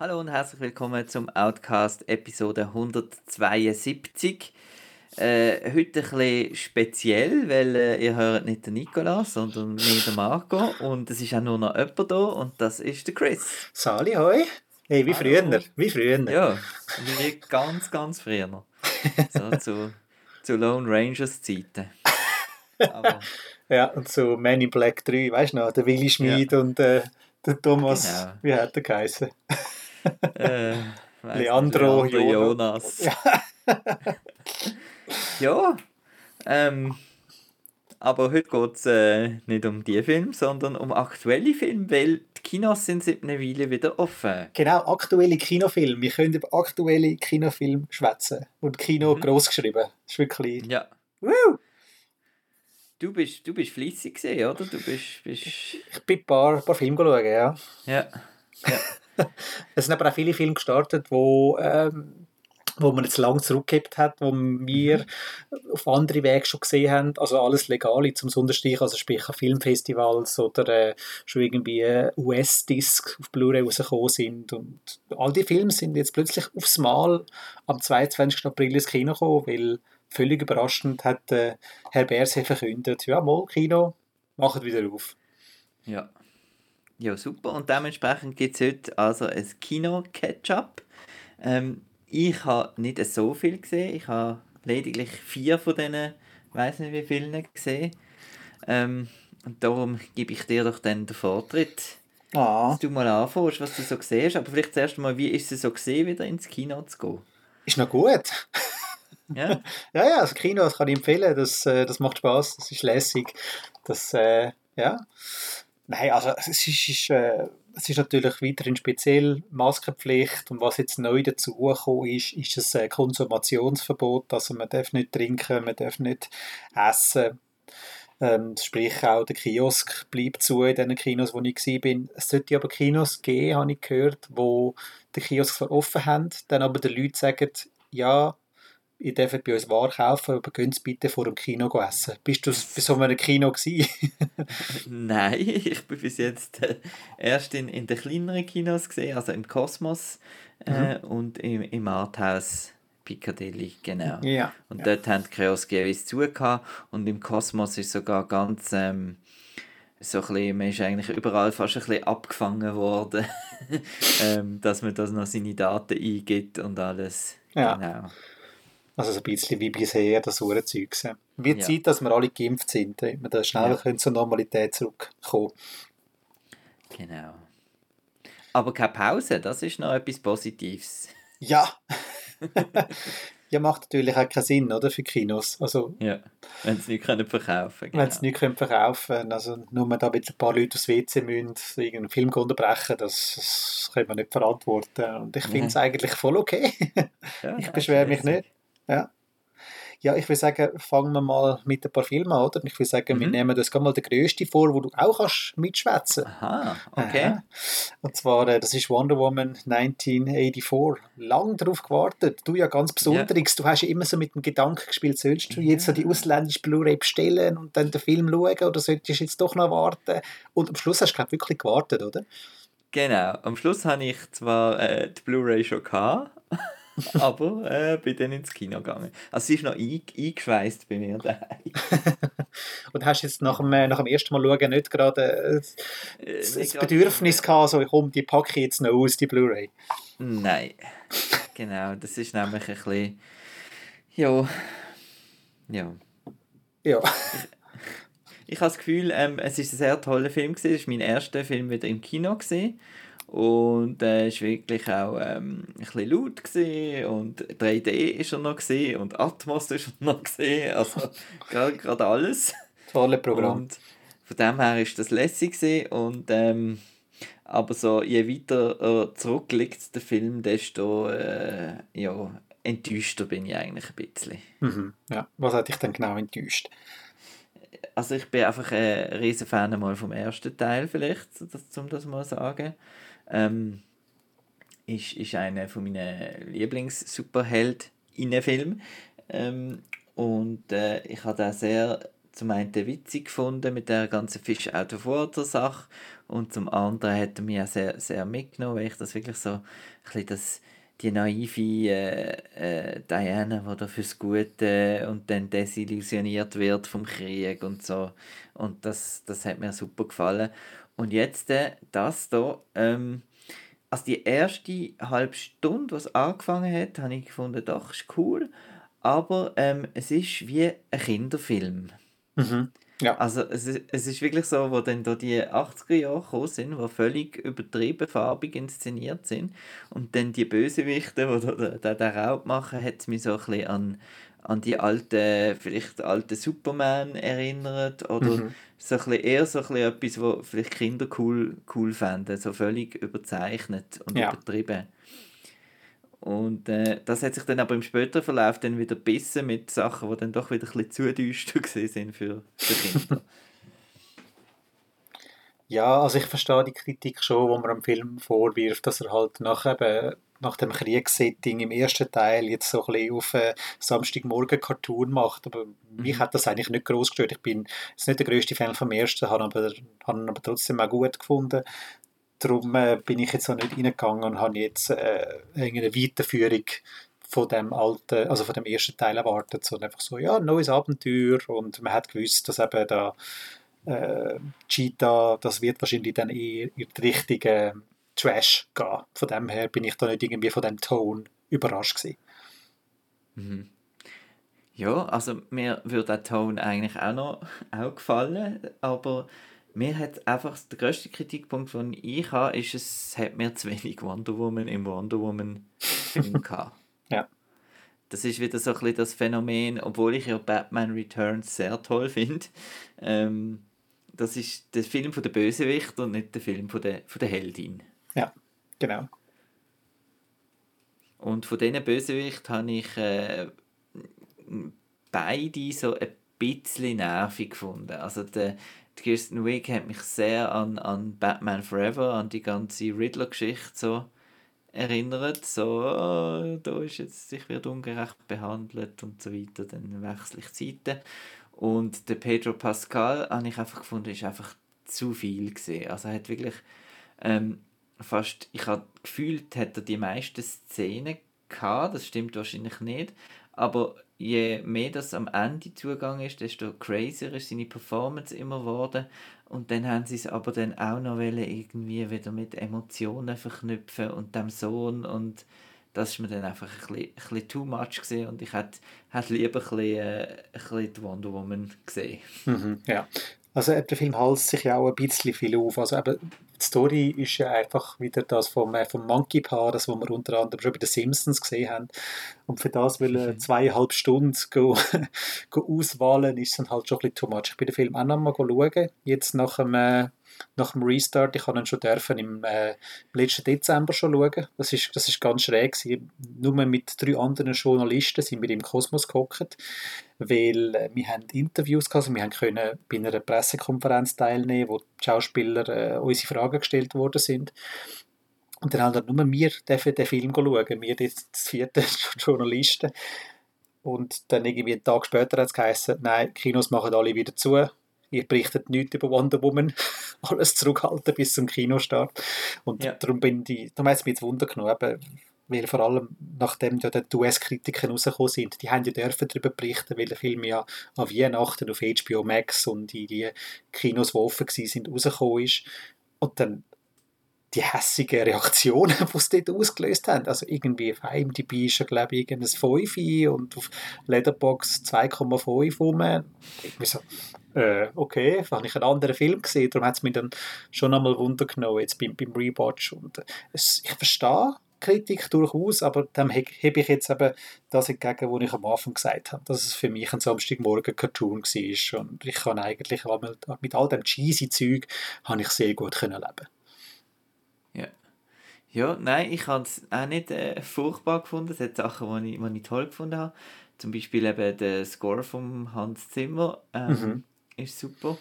Hallo und herzlich willkommen zum Outcast Episode 172. Äh, heute ein bisschen speziell, weil äh, ihr hört nicht den Nikolas, sondern mir den Marco und es ist auch nur noch jemand da und das ist der Chris. Sali, hoi. Hey, wie Hallo. früher, wie früher. Ja, wie ganz, ganz früher. So zu, zu Lone Rangers Zeiten. Aber Ja, und so Man in Black 3, weißt du noch, der Willi Schmid und äh, der Thomas, Genau. wie hat er geheißen? äh, Leandro Leandro Jonas. Jonas. Ja, ähm, aber heute geht es äh, nicht um die Film, sondern um aktuelle Filme, weil die Kinos sind seit einer Weile wieder offen. Genau, aktuelle Kinofilme. Wir können über aktuelle Kinofilme schwätzen. Und Kino Mhm. gross geschrieben. Das ist wirklich... Ja. Woo! Du bist, du bist fleissig gesehen, oder? Du bist, bist Ich bin ein paar, ein paar Filme schauen, ja. ja. Es sind aber auch viele Filme gestartet, wo, ähm, wo man jetzt lang zurückgehabt hat, wo wir auf andere Wege schon gesehen haben. Also alles legal zum Sonderstich, also sprich Filmfestivals oder äh, schon irgendwie äh, US-Disc auf Blu-ray rausgekommen sind. Und all die Filme sind jetzt plötzlich aufs Mal am 22. April ins Kino gekommen, weil völlig überraschend hat äh, Herr Berse verkündet, ja, mal Kino, macht wieder auf. Ja. Ja, super. Und dementsprechend gibt es heute also ein Kino-Catch-up. Ähm, ich habe nicht so viel gesehen. Ich habe lediglich vier von diesen, weiß nicht wie vielen gesehen. Ähm, und darum gebe ich dir doch dann den Vortritt, Ah. dass du mal anfängst, was du so siehst. Aber vielleicht zuerst mal, wie ist es so gesehen, wieder ins Kino zu gehen? Ist noch gut. Ja, Ja, ja, also Kino, das kann ich empfehlen. Das, äh, das macht Spaß, das ist lässig. Das, äh, ja. Nein, also es ist, ist, äh, es ist natürlich weiterhin speziell Maskenpflicht und was jetzt neu dazugekommen ist, ist das äh, Konsumationsverbot. Also man darf nicht trinken, man darf nicht essen. Ähm, sprich auch der Kiosk bleibt zu in den Kinos, wo ich war. Es sollte aber Kinos geben, habe ich gehört, wo den Kiosk offen haben, dann aber den Leuten sagen, ja, ihr dürft bei uns Ware kaufen, aber könnt bitte vor dem Kino essen. Bist du bei so einem Kino gewesen? nein, ich bin bis jetzt äh, erst in, in den kleineren Kinos gesehen, also im Kosmos äh, und im, im Arthouse Piccadilly, genau. ja. Und dort haben die Kioske jeweils zugehört und im Kosmos ist sogar ganz ähm, so ein bisschen, man ist eigentlich überall fast ein bisschen abgefangen worden, ähm, dass man das noch seine Daten eingibt und alles. Ja. Genau. Also so ein bisschen wie bisher, das Uhrenzeug. Wird Ja. Zeit, dass wir alle geimpft sind, damit wir da schneller Ja. können zur Normalität zurückkommen Genau. Aber keine Pause, das ist noch etwas Positives. Ja! ja, macht natürlich auch keinen Sinn, oder, für Kinos. Also, Ja, wenn sie nicht können verkaufen wenn sie nichts können verkaufen können, also nur da mit ein paar Leuten aufs WC müssen, irgendeinen Film unterbrechen, das, das können wir nicht verantworten. Und ich finde es eigentlich voll okay. Ja, Ich beschwere mich nicht. Ja. Ja, ich würde sagen, fangen wir mal mit ein paar Filmen an, oder? Ich würde sagen, wir Mhm. nehmen uns gerade mal den grössten vor, wo du auch kannst mitschwätzen Aha, okay. Aha. Und zwar, äh, das ist Wonder Woman 1984. Lang darauf gewartet. Du ja ganz Besonderes. Du hast ja immer so mit dem Gedanken gespielt, sollst du jetzt so die ausländische Blu-ray bestellen und dann den Film schauen oder solltest du jetzt doch noch warten? Und am Schluss hast du, glaube ich, wirklich gewartet, oder? Genau, am Schluss habe ich zwar äh, die Blu-ray schon gehabt, aber äh, bin dann ins Kino gegangen. Also sie ist noch ein, eingeschweißt bei mir daheim. Und hast jetzt nach dem, äh, nach dem ersten Mal schauen nicht gerade äh, Äh, das, das Bedürfnis gehabt, so, komm, die packe ich jetzt noch aus, die Blu-ray. Nein, genau, das ist nämlich ein bisschen... Ja, ja. Ja. Ich habe das Gefühl, ähm, es ist ein sehr toller Film gewesen. Es ist mein erster Film wieder im Kino gesehen und äh, es war wirklich auch ähm, ein bisschen laut gewesen und 3D ist er noch und Atmos ist er noch gesehen, also gerade gerade alles. Tolle Programm. Und von dem her ist das lässig gewesen und ähm, aber so je weiter er zurückliegt der Film, desto äh, ja, enttäuschter bin ich eigentlich ein bisschen. Mhm. Ja. Was hat dich denn genau enttäuscht? also ich bin einfach ein riesen Fan mal vom ersten Teil vielleicht, das, um das mal zu sagen. Ähm, ist, ist einer von meinen Lieblings-Superheld-Filmen. Ähm, und äh, ich habe da sehr zum einen witzig gefunden mit der ganzen Fish out of water Sache und zum anderen hat er mich auch sehr, sehr mitgenommen, weil ich das wirklich so ein das die naive äh, äh, Diana, die da fürs Gute und dann desillusioniert wird vom Krieg und so. Und das, das hat mir super gefallen. Und jetzt äh, das hier, ähm, also die erste halbe Stunde, was angefangen hat, habe ich gefunden, doch, ist cool. Aber ähm, es ist wie ein Kinderfilm. Mhm. Ja. Also es, es ist wirklich so, wo dann da die 80er Jahre gekommen sind, die völlig übertrieben farbig inszeniert sind und dann die Bösewichte, die da, da, den Raub machen, hat es mich so ein bisschen an, an die alten, vielleicht alten Superman erinnert oder mhm. so ein bisschen, eher so ein bisschen etwas, was vielleicht Kinder cool, cool fänden, so völlig überzeichnet und ja. übertrieben. Und äh, das hat sich dann aber im späteren Verlauf dann wieder bissen mit Sachen, die dann doch wieder ein bisschen zu düster sind für, für Kinder. ja, also ich verstehe die Kritik schon, wo man am Film vorwirft, dass er halt nach, eben, nach dem Kriegssetting im ersten Teil jetzt so ein bisschen auf äh, Samstagmorgen Cartoon macht. Aber mhm. mich hat das eigentlich nicht groß gestört. Ich bin jetzt nicht der größte Fan vom ersten, habe aber, habe aber trotzdem auch gut gefunden darum äh, bin ich jetzt auch nicht reingegangen und habe jetzt äh, eine Weiterführung von dem alten, also von dem ersten Teil erwartet, sondern einfach so, ja, neues Abenteuer und man hat gewusst, dass eben da äh, Cheetah, das wird wahrscheinlich dann eher in die richtige Trash gehen. Von dem her bin ich da nicht irgendwie von dem Ton überrascht gewesen. Mhm. Ja, also mir würde der Ton eigentlich auch noch auch gefallen, aber mir hat einfach der größte Kritikpunkt, den ich habe, ist, es hat mir zu wenig Wonder Woman im Wonder Woman Film gehabt. ja. Das ist wieder so ein bisschen das Phänomen, obwohl ich ja Batman Returns sehr toll finde. Ähm, das ist der Film von der Bösewicht und nicht der Film von der, von der Heldin. Ja, genau. Und von diesen Bösewicht habe ich äh, beide so ein bisschen nervig gefunden. Also der, Kirsten Wiig hat mich sehr an, an Batman Forever, an die ganze Riddler-Geschichte so erinnert. So, oh, da ist jetzt, ich werde ungerecht behandelt und so weiter, dann wechsle ich Zeiten. Und der Pedro Pascal, habe ich einfach gefunden, ist einfach zu viel gesehen. Also er hat wirklich ähm, fast, ich habe gefühlt, hat er die meisten Szenen gehabt, das stimmt wahrscheinlich nicht, aber je mehr das am Ende zugegangen ist, desto crazier ist seine Performance immer geworden. Und dann haben sie es aber dann auch noch irgendwie wieder mit Emotionen verknüpfen und dem Sohn und das ist mir dann einfach ein bisschen, ein bisschen too much gesehen und ich hätte, hätte lieber ein bisschen, äh, ein bisschen die Wonder Woman gesehen. Mhm, ja, also der Film hält sich ja auch ein bisschen viel auf. Also eben, die Story ist ja einfach wieder das vom, äh, vom Monkey Paar, das was wir unter anderem schon bei den Simpsons gesehen haben. Und für das will er zweieinhalb Stunden go, go auswählen, ist dann halt schon ein bisschen too much. Ich bin den Film auch noch mal schauen, jetzt nach dem äh, nach dem Restart. Ich habe ihn schon dürfen im, äh, letzten Dezember schon schauen. Das ist, das ist ganz schräg. Nur mit drei anderen Journalisten sind wir im Kosmos gehockt, weil äh, wir haben Interviews gehabt, also wir haben können bei einer Pressekonferenz teilnehmen, wo die Schauspieler äh, unsere Fragen gestellt worden sind. Und dann haben nur wir dürfen den Film schauen, wir jetzt das vierte Journalisten. Und dann irgendwie einen Tag später hat es geheißen, nein, Kinos machen alle wieder zu ihr berichtet nichts über Wonder Woman, alles zurückhalten bis zum Kinostart. Und ja. darum bin ich, darum hat es mich jetzt Wunder genommen, weil vor allem nachdem ja die US-Kritiker rausgekommen sind, die haben ja dürfen darüber berichten, weil der Film ja an Weihnachten auf HBO Max und in die Kinos, die offen waren, rausgekommen ist. Und dann die hässigen Reaktionen, die es dort ausgelöst haben. Also irgendwie auf IMDb ist ja, glaube ich, ein 5 und auf Letterbox 2,5 rum. Ich so, äh, okay, habe ich einen anderen Film gesehen, darum hat es mich dann schon einmal runtergenommen, jetzt beim, beim Rewatch. Und äh, ich verstehe Kritik durchaus, aber dann hebe ich jetzt eben das entgegen, was ich am Anfang gesagt habe, dass es für mich ein Samstagmorgen-Cartoon war und ich kann eigentlich mit all dem cheesy Zeug habe ich sehr gut können leben Ja. Ja, nein, ich habe es auch nicht äh, furchtbar gefunden. Es hat Sachen, die ich, die ich toll gefunden habe. Zum Beispiel eben der Score von Hans Zimmer. Ähm, mhm ist super.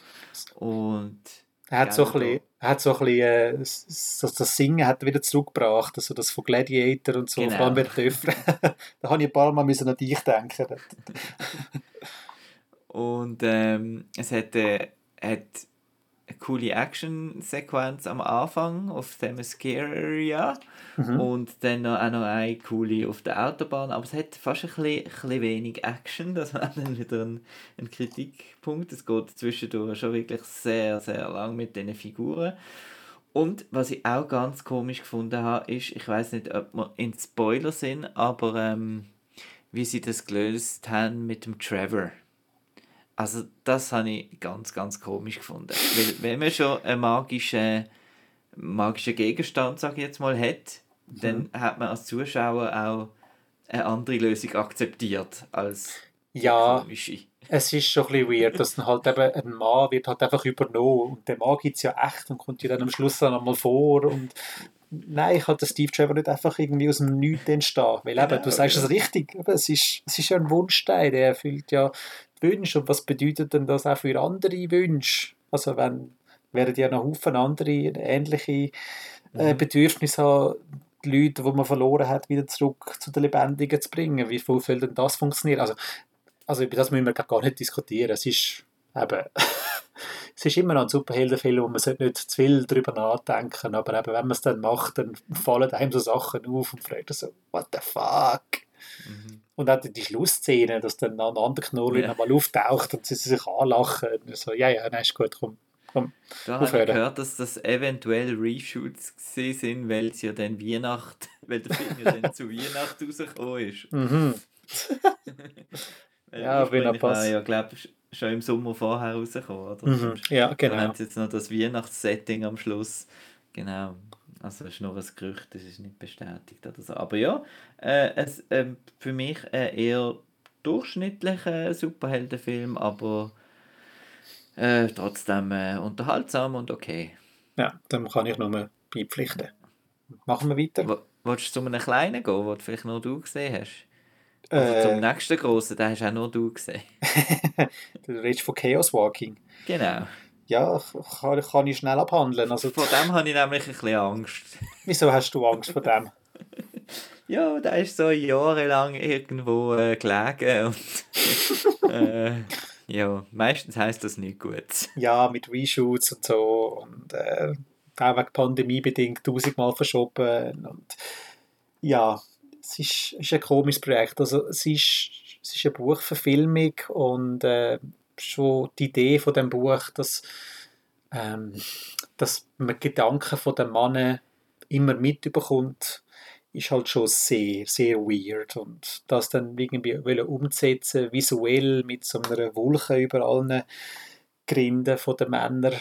Und er hat, so ein bisschen, hat so ein bisschen, äh, das, das Singen hat wieder zurückgebracht, also das von Gladiator und so, genau. vor allem bei da habe ich ein paar Mal müssen an dich denken. und ähm, es hat, äh, hat coole Action-Sequenz am Anfang auf dem Area mhm. und dann noch, auch noch eine coole auf der Autobahn, aber es hat fast ein bisschen, ein bisschen wenig Action, das war dann wieder ein, ein Kritikpunkt. Es geht zwischendurch schon wirklich sehr, sehr lang mit diesen Figuren. Und was ich auch ganz komisch gefunden habe, ist, ich weiß nicht, ob wir in Spoiler sind, aber ähm, wie sie das gelöst haben mit dem Trevor. Also das habe ich ganz, ganz komisch gefunden. Weil wenn man schon einen magischen, magischen Gegenstand, sage ich jetzt mal, hat, mhm. dann hat man als Zuschauer auch eine andere Lösung akzeptiert als ja, komische. Es ist schon ein bisschen weird, dass dann halt eben ein Mann wird halt einfach übernommen und der Mann gibt es ja echt und kommt ja dann am Schluss dann einmal vor und nein, ich hatte Steve Trevor nicht einfach irgendwie aus dem Nichts entstehen, weil eben, genau, du sagst es richtig, es ist, es ist ja ein Wunschstein, der erfüllt ja Wünsche und was bedeutet denn das auch für andere Wünsche? Also wenn werden ja noch Haufen andere ähnliche äh, mhm. Bedürfnisse haben, die Leute, die man verloren hat, wieder zurück zu den Lebendigen zu bringen. Wie soll denn das funktionieren? Also, also über das müssen wir gar nicht diskutieren. Es ist eben, es ist immer noch ein Superheldenfilm und man sollte nicht zu viel darüber nachdenken, aber eben, wenn man es dann macht, dann fallen einem so Sachen auf und fragt so, what the fuck? Mhm. Und auch die Schlussszene, dass dann ein anderer Knoll yeah. mal auftaucht und sie sich anlachen. Und so, ja, ja, nein, ist gut, komm. komm da habe ich gehört, dass das eventuell Reshoots sind, weil es ja dann Weihnacht, weil der Film ja dann zu Weihnacht rausgekommen ist. Mhm. ja, wenn er passt. Ja, glaube schon im Sommer vorher rausgekommen, oder? Mhm. Ja, genau. Dann haben sie jetzt noch das Weihnachtssetting am Schluss. Genau. Also es ist nur ein Gerücht, das ist nicht bestätigt oder so. Aber ja, äh, es, äh, für mich ein eher durchschnittlicher Superheldenfilm, aber äh, trotzdem äh, unterhaltsam und okay. Ja, dann kann ich nur beipflichten. Machen wir weiter. W Wolltest du zu einem kleinen gehen, den vielleicht nur du gesehen hast? Also zum nächsten großen, den hast auch nur du gesehen. du redest von Chaos Walking. Genau ja, kann, kann ich schnell abhandeln. Also, vor dem habe ich nämlich ein bisschen Angst. Wieso hast du Angst vor dem? ja, der ist so jahrelang irgendwo äh, gelegen und äh, ja, meistens heisst das nicht gut. Ja, mit Reshoots und so und äh, auch wegen Pandemie bedingt tausendmal verschoben und ja, es ist, ist ein komisches Projekt. Also es ist, es ist eine Buchverfilmung und äh, schon die Idee von dem Buch, dass, ähm, dass man Gedanken von dem Mann immer mitbekommt, ist halt schon sehr, sehr weird. Und das dann irgendwie umzusetzen, visuell mit so einer Wolke über allen Grinden von den Männern,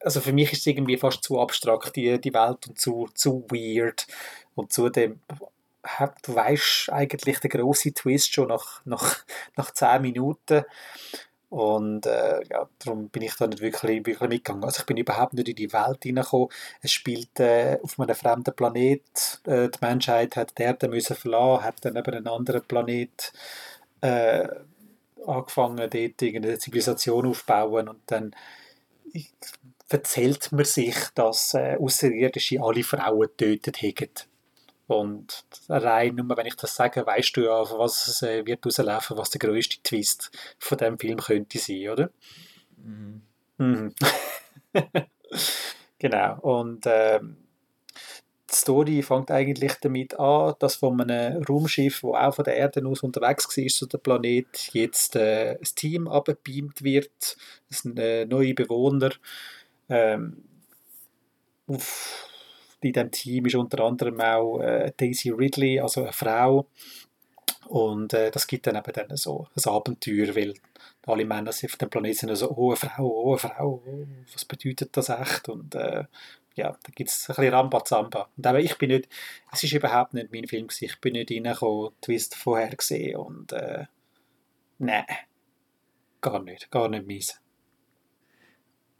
also für mich ist es irgendwie fast zu abstrakt, die, die Welt, und zu, zu weird. Und zudem du weißt eigentlich den grossen Twist schon nach, nach, nach 10 Minuten. Und äh, ja, darum bin ich da nicht wirklich, wirklich mitgegangen. Also ich bin überhaupt nicht in die Welt hineingekommen. Es spielt äh, auf einem fremden Planet. Äh, die Menschheit hat die Erde müssen verlassen, hat dann eben einen anderen Planet äh, angefangen, dort irgendeine Zivilisation aufzubauen und dann erzählt man sich, dass äh, Außerirdische alle Frauen getötet haben. Und rein nur, wenn ich das sage, weißt du ja, was es äh, wird rauslaufen, was der größte Twist von dem Film könnte sein, oder? Mhm. Mhm. genau. Und ähm, die Story fängt eigentlich damit an, dass von einem Raumschiff, das auch von der Erde aus unterwegs war zu dem Planet, jetzt äh, ein Team abgebeamt wird, es sind äh, neue Bewohner. Ähm, auf in diesem Team ist unter anderem auch äh, Daisy Ridley, also eine Frau. Und äh, das gibt dann eben dann so ein Abenteuer, weil alle Männer auf dem Planeten sind so, oh, eine Frau, oh, eine Frau, oh, was bedeutet das echt? Und äh, ja, da gibt es ein bisschen Rambazamba. Und aber ich bin nicht, es ist überhaupt nicht mein Film. Ich bin nicht reingekommen, Twist vorher gesehen und äh, nein, gar nicht, gar nicht meins.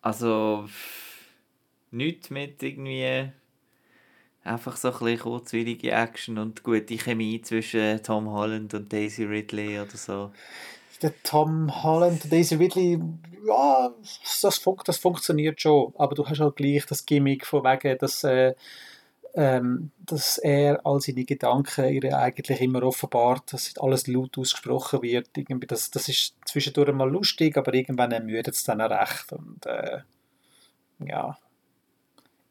Also, nichts mit irgendwie einfach so ein bisschen kurzweilige Action und gute Chemie zwischen Tom Holland und Daisy Ridley oder so. der Tom Holland, Daisy Ridley, ja, das, fun das funktioniert schon, aber du hast halt gleich das Gimmick von wegen, dass, äh, ähm, dass er all seine Gedanken ihr eigentlich immer offenbart, dass alles laut ausgesprochen wird. Irgendwie das, das ist zwischendurch mal lustig, aber irgendwann ermüdet es dann auch recht. Und äh, ja,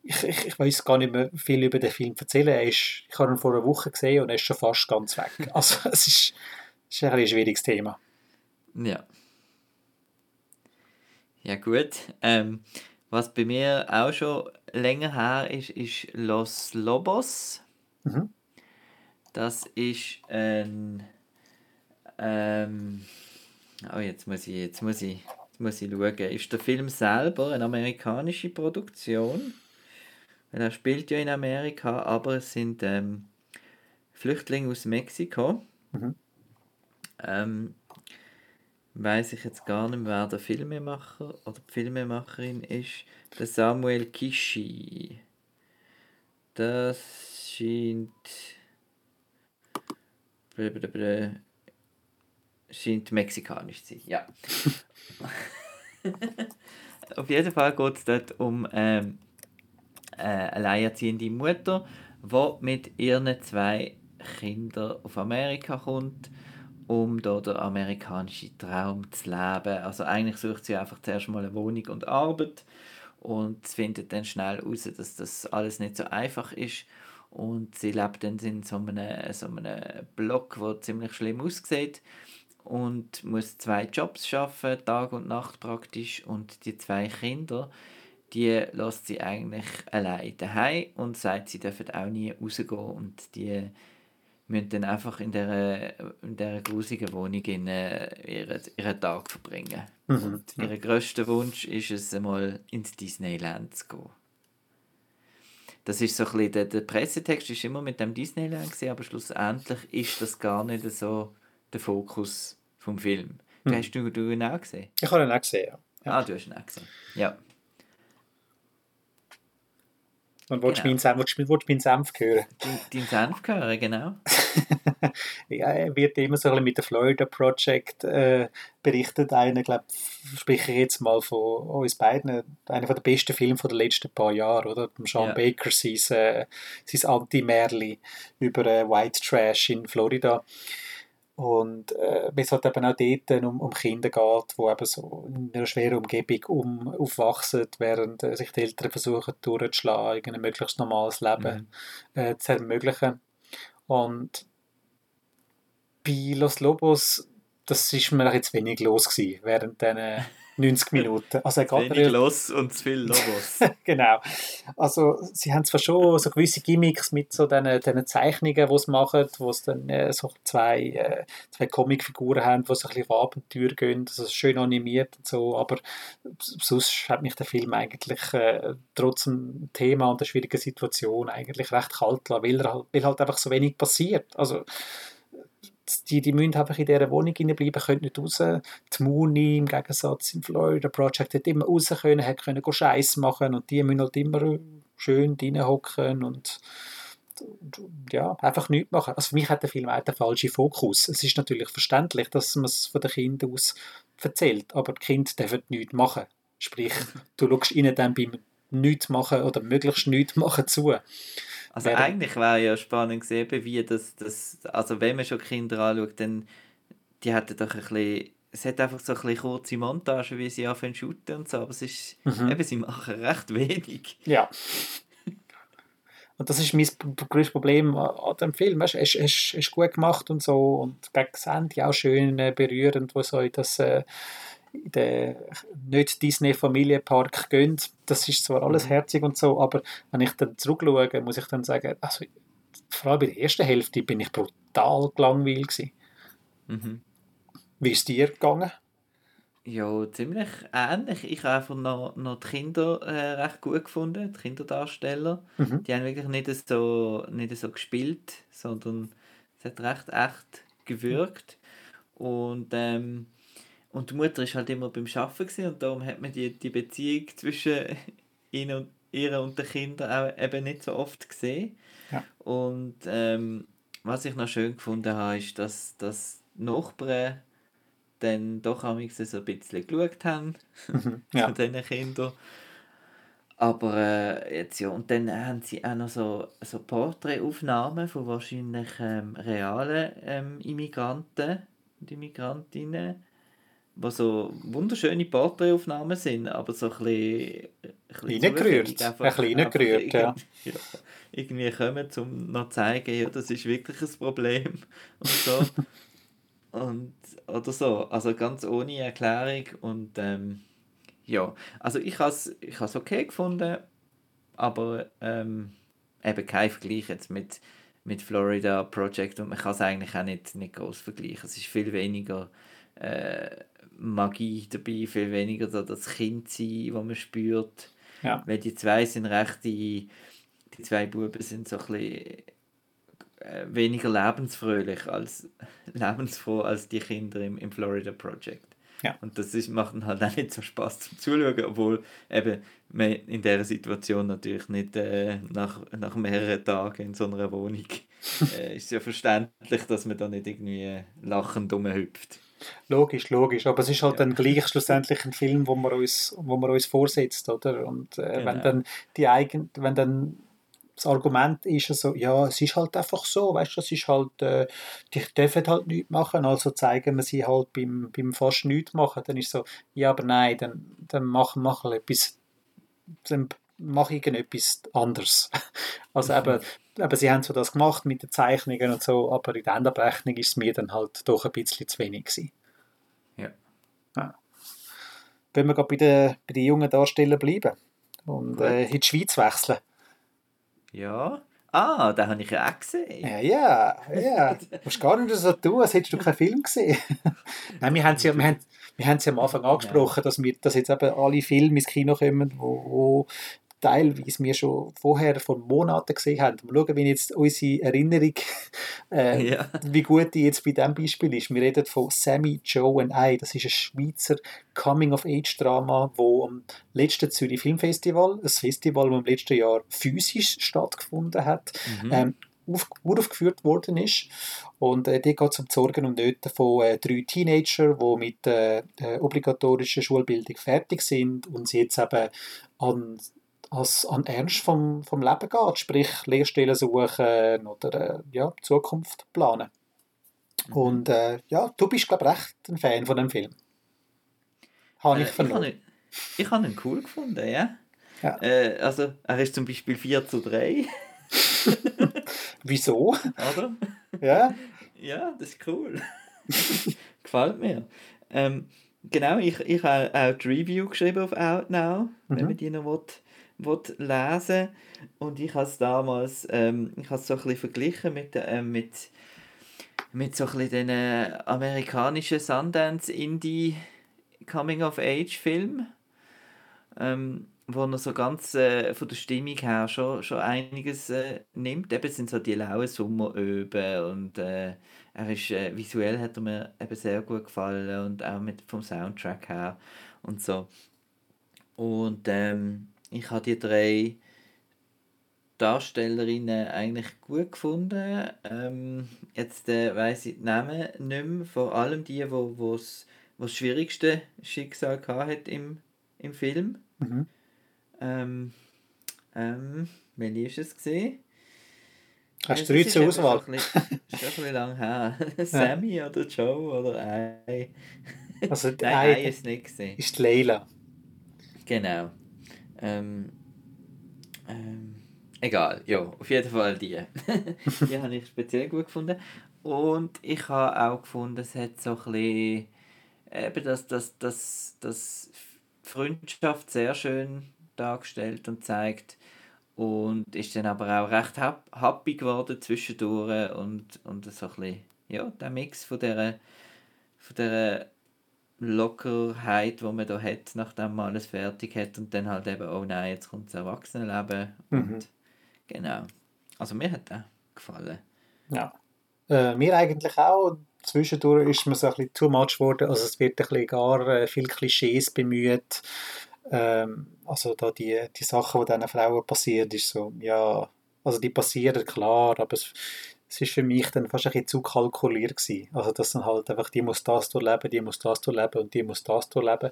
ich, ich, ich weiß gar nicht mehr viel über den Film erzählen. Er ist, ich habe ihn vor einer Woche gesehen und er ist schon fast ganz weg. Also es ist, es ist ein, schwieriges Thema. Ja. Ja gut. Ähm, was bei mir auch schon länger her ist, ist Los Lobos. Mhm. Das ist ein. Ähm, oh, jetzt muss ich, jetzt muss ich, jetzt muss ich schauen. Ist der Film selber eine amerikanische Produktion? Weil er spielt ja in Amerika, aber es sind ähm, Flüchtlinge aus Mexiko. Mhm. Ähm, weiß ich jetzt gar nicht, wer der Filmemacher oder die Filmemacherin ist. Der Samuel Kishi. Das scheint. Blablabla. Scheint mexikanisch zu sein, ja. Auf jeden Fall geht es dort um ähm, eine alleinerziehende Mutter, die mit ihren zwei Kindern auf Amerika kommt um da den amerikanischen Traum zu leben. Also eigentlich sucht sie einfach zuerst mal eine Wohnung und Arbeit und findet dann schnell heraus, dass das alles nicht so einfach ist. Und sie lebt dann in so einem, so einem Block, der ziemlich schlimm aussieht und muss zwei Jobs schaffen, Tag und Nacht praktisch. Und die zwei Kinder, die lässt sie eigentlich allein daheim und sagt, sie dürfen auch nie rausgehen und die müssen dann einfach in dieser, in dieser grusigen Wohnung in, ihren, ihren Tag verbringen. Mhm. Und ihr grösster Wunsch ist es, einmal ins Disneyland zu gehen. Das ist so ein bisschen, der, der Pressetext ist immer mit dem Disneyland gewesen, aber schlussendlich ist das gar nicht so der Fokus vom Film. Mhm. Hast du, du ihn auch gesehen? Ich habe ihn auch gesehen, ja. ja. Ah, du hast ihn auch gesehen. Ja. Und willst du genau. meinen, meinen Senf hören? Deinen Senf hören, genau. ja, er wird immer so ein bisschen mit dem Florida Project äh, berichtet. Einer, glaube spreche ich jetzt mal von uns beiden, einer der besten Filme der letzten paar Jahre, oder? Sean ja. Baker, sein, äh, sein Anti-Märli über äh, White Trash in Florida. Und äh, es halt eben auch dort um, um Kinder geht, die eben so in einer schweren Umgebung um, aufwachsen, während äh, sich die Eltern versuchen durchzuschlagen, ein möglichst normales Leben mhm. äh, zu ermöglichen. Und bei Los Lobos, das ist mir jetzt wenig los gewesen, während diesen 90 Minuten. Also er Wenig los und zu viel Lobos. genau. Also sie haben zwar schon so gewisse Gimmicks mit so diesen, diesen Zeichnungen, die sie machen, wo es dann äh, so zwei, äh, zwei Comicfiguren haben, die so ein bisschen auf Abenteuer gehen, also schön animiert und so, aber sonst hat mich der Film eigentlich äh, trotz dem Thema und der schwierigen Situation eigentlich recht kalt lassen, weil, halt, weil halt einfach so wenig passiert. Also die, die müssen einfach in dieser Wohnung bleiben, können nicht raus. Die Mooney im Gegensatz im Florida Project hat immer raus können, hat können Scheiß machen und die müssen halt immer schön hocken und ja, einfach nichts machen. Also für mich hat der Film auch den falschen Fokus. Es ist natürlich verständlich, dass man es von den Kindern aus erzählt, aber die Kinder dürfen nichts machen. Sprich, du schaust ihnen dann beim nichts machen oder möglichst nichts machen zu. Also Während eigentlich wäre ja spannend gesehen, wie das, das, also wenn man schon Kinder anschaut, dann die hätten doch ein bisschen, es hat einfach so ein bisschen kurze Montage, wie sie anfangen zu shooten und so, aber es ist, mhm. eben, sie machen recht wenig. Ja. Und das ist mein größtes Problem an dem Film. Es ist, ist, ist gut gemacht und so und gegen das Ende auch schön äh, berührend, wo so das äh, in den nicht Disney Familienpark gehen. Das ist zwar alles mhm. herzig und so, aber wenn ich dann zurückschaue, muss ich dann sagen, also vor allem bei der ersten Hälfte bin ich brutal gelangweilt Mhm. Wie ist dir gegangen? Ja, ziemlich ähnlich. Ich habe einfach noch, noch die Kinder äh, recht gut gefunden, die Kinderdarsteller. Mhm. Die haben wirklich nicht so, nicht so gespielt, sondern es hat recht echt gewirkt. Und ähm, und die Mutter ist halt immer beim Arbeiten und darum hat man die, die Beziehung zwischen ihnen und, ihr und den Kindern auch eben nicht so oft gesehen. Ja. Und ähm, was ich noch schön gefunden habe, ist, dass, dass die Nachbarn dann doch so ein bisschen geschaut haben. Mhm. Ja. Von diesen Kindern. Aber äh, jetzt ja, und dann haben sie auch noch so, so Porträtaufnahmen von wahrscheinlich ähm, realen ähm, Immigranten und Immigrantinnen, wo so wunderschöne Porträtaufnahmen sind, aber so ein bisschen... Ein reingerührt, ein bisschen reingerührt, ja. ja. Irgendwie kommen, um noch zu zeigen, ja, das ist wirklich ein Problem und so. und, oder so, also ganz ohne Erklärung und ähm, ja, also ich habe es ich okay gefunden, aber ähm, eben kein Vergleich jetzt mit, mit Florida Project und man kann es eigentlich auch nicht, nicht groß vergleichen. Es ist viel weniger äh, Magie dabei, viel weniger so das Kindsein, das man spürt. Ja. Weil die zwei sind recht, die, die zwei Buben sind so ein bisschen äh, weniger lebensfröhlich als lebensfroh als die Kinder im, im Florida Project. Ja. Und das ist, macht halt auch nicht so Spaß zum Zuschauen, obwohl eben man in dieser Situation natürlich nicht äh, nach, nach mehreren Tagen in so einer Wohnung äh, ist ja verständlich, dass man da nicht irgendwie lachend rumhüpft. Logisch, logisch. Aber es ist halt ja. dann gleich schlussendlich ein Film, wo man uns, wo man uns vorsetzt, oder? Und äh, genau. wenn dann die eigen, wenn dann das Argument ist so, ja, es ist halt einfach so, weißt du, es ist halt, äh, die dürfen halt nichts machen, also zeigen wir sie halt beim, beim fast nichts machen, dann ist so, ja, aber nein, dann, dann machen wir mal etwas, dann mache ich etwas anderes. Also mhm. eben, eben, sie haben so das gemacht mit den Zeichnungen und so, aber in der Endabrechnung ist es mir dann halt doch ein bisschen zu wenig gewesen. Ja. ja. Wenn wir gerade bei den, bei den jungen Darstellern bleiben und äh, in die Schweiz wechseln. Ja. Ah, den habe ich ja auch gesehen. Ja, ja. ja. Du musst gar nicht so tun, als hättest du keinen Film gesehen. Nein, wir haben es ja, wir haben, wir haben ja am Anfang angesprochen, dass, wir, dass jetzt eben alle Filme ins Kino kommen, wo, wo teilweise wir schon vorher vor Monaten gesehen haben. Mal schauen, wie jetzt unsere Erinnerung, äh, ja. wie gut die jetzt bei diesem Beispiel ist. Wir reden von Sammy, Joe and I. Das ist ein Schweizer Coming-of-Age-Drama, wo am letzten Zürich Filmfestival, ein Festival, das im letzten Jahr physisch stattgefunden hat, mhm. ähm, auf, uraufgeführt worden ist. Und äh, die geht es um die Sorgen und Nöte von äh, drei Teenager, die mit der äh, obligatorischen Schulbildung fertig sind und sie jetzt eben an als an Ernst vom, vom Leben geht, sprich Lehrstellen suchen oder äh, ja, Zukunft planen. Mhm. Und äh, ja, du bist, glaube ich, recht ein Fan von dem Film. Habe ich äh, vernommen. Ich habe ihn, ihn cool gefunden, ja. ja. Äh, also, er ist zum Beispiel 4 zu 3. Wieso? Oder? Ja. Ja, das ist cool. Gefällt mir. Ähm, genau, ich, ich habe auch die Review geschrieben auf Outnow, mhm. wenn man die noch will lesen und ich habe es damals ähm, ich habe so ein bisschen verglichen mit, äh, mit, mit so ein bisschen den amerikanischen Sundance Indie Coming of Age Film ähm, wo er so ganz äh, von der Stimmung her schon, schon einiges äh, nimmt. Eben sind so die lauen Sommeröben und äh, er ist, äh, visuell hat er mir eben sehr gut gefallen und auch mit, vom Soundtrack her und so. Und ähm, ich habe die drei Darstellerinnen eigentlich gut gefunden. Ähm, jetzt äh, weiß ich die Namen nicht mehr. Vor allem die, wo wo's, das schwierigste Schicksal hat im, im Film. Mhm. Ähm, ähm, welche ist es gesehen? Hast du drei zur Auswahl? Das ist ein bisschen lang her. Sammy ja. oder Joe oder Ei. Also Nein, Ei ist nicht gesehen. Ist Leila. Genau. Ähm, ähm, egal, ja, auf jeden Fall die. die habe ich speziell gut gefunden. Und ich habe auch gefunden, es hat so ein bisschen, eben das, das, das, das Freundschaft sehr schön dargestellt und zeigt. Und ist dann aber auch recht happy geworden zwischendurch und, und so ein bisschen, ja, der Mix von dieser, von dieser Lockerheit, die man da hat, nachdem man alles fertig hat und dann halt eben, oh nein, jetzt kommt das Erwachsenenleben. Mhm. Und genau. Also mir hat er gefallen. Ja. Äh, mir eigentlich auch. Zwischendurch ist mir so ein bisschen too much geworden. Also es wird ein bisschen gar äh, viel Klischees bemüht. Ähm, also da die, die Sachen, die diesen Frauen passieren, ist so, ja, also die passieren klar, aber es, es ist für mich dann fast ein bisschen zu kalkuliert gewesen. Also, dass dann halt einfach, die muss das durchleben, die muss das durchleben und die muss das durchleben.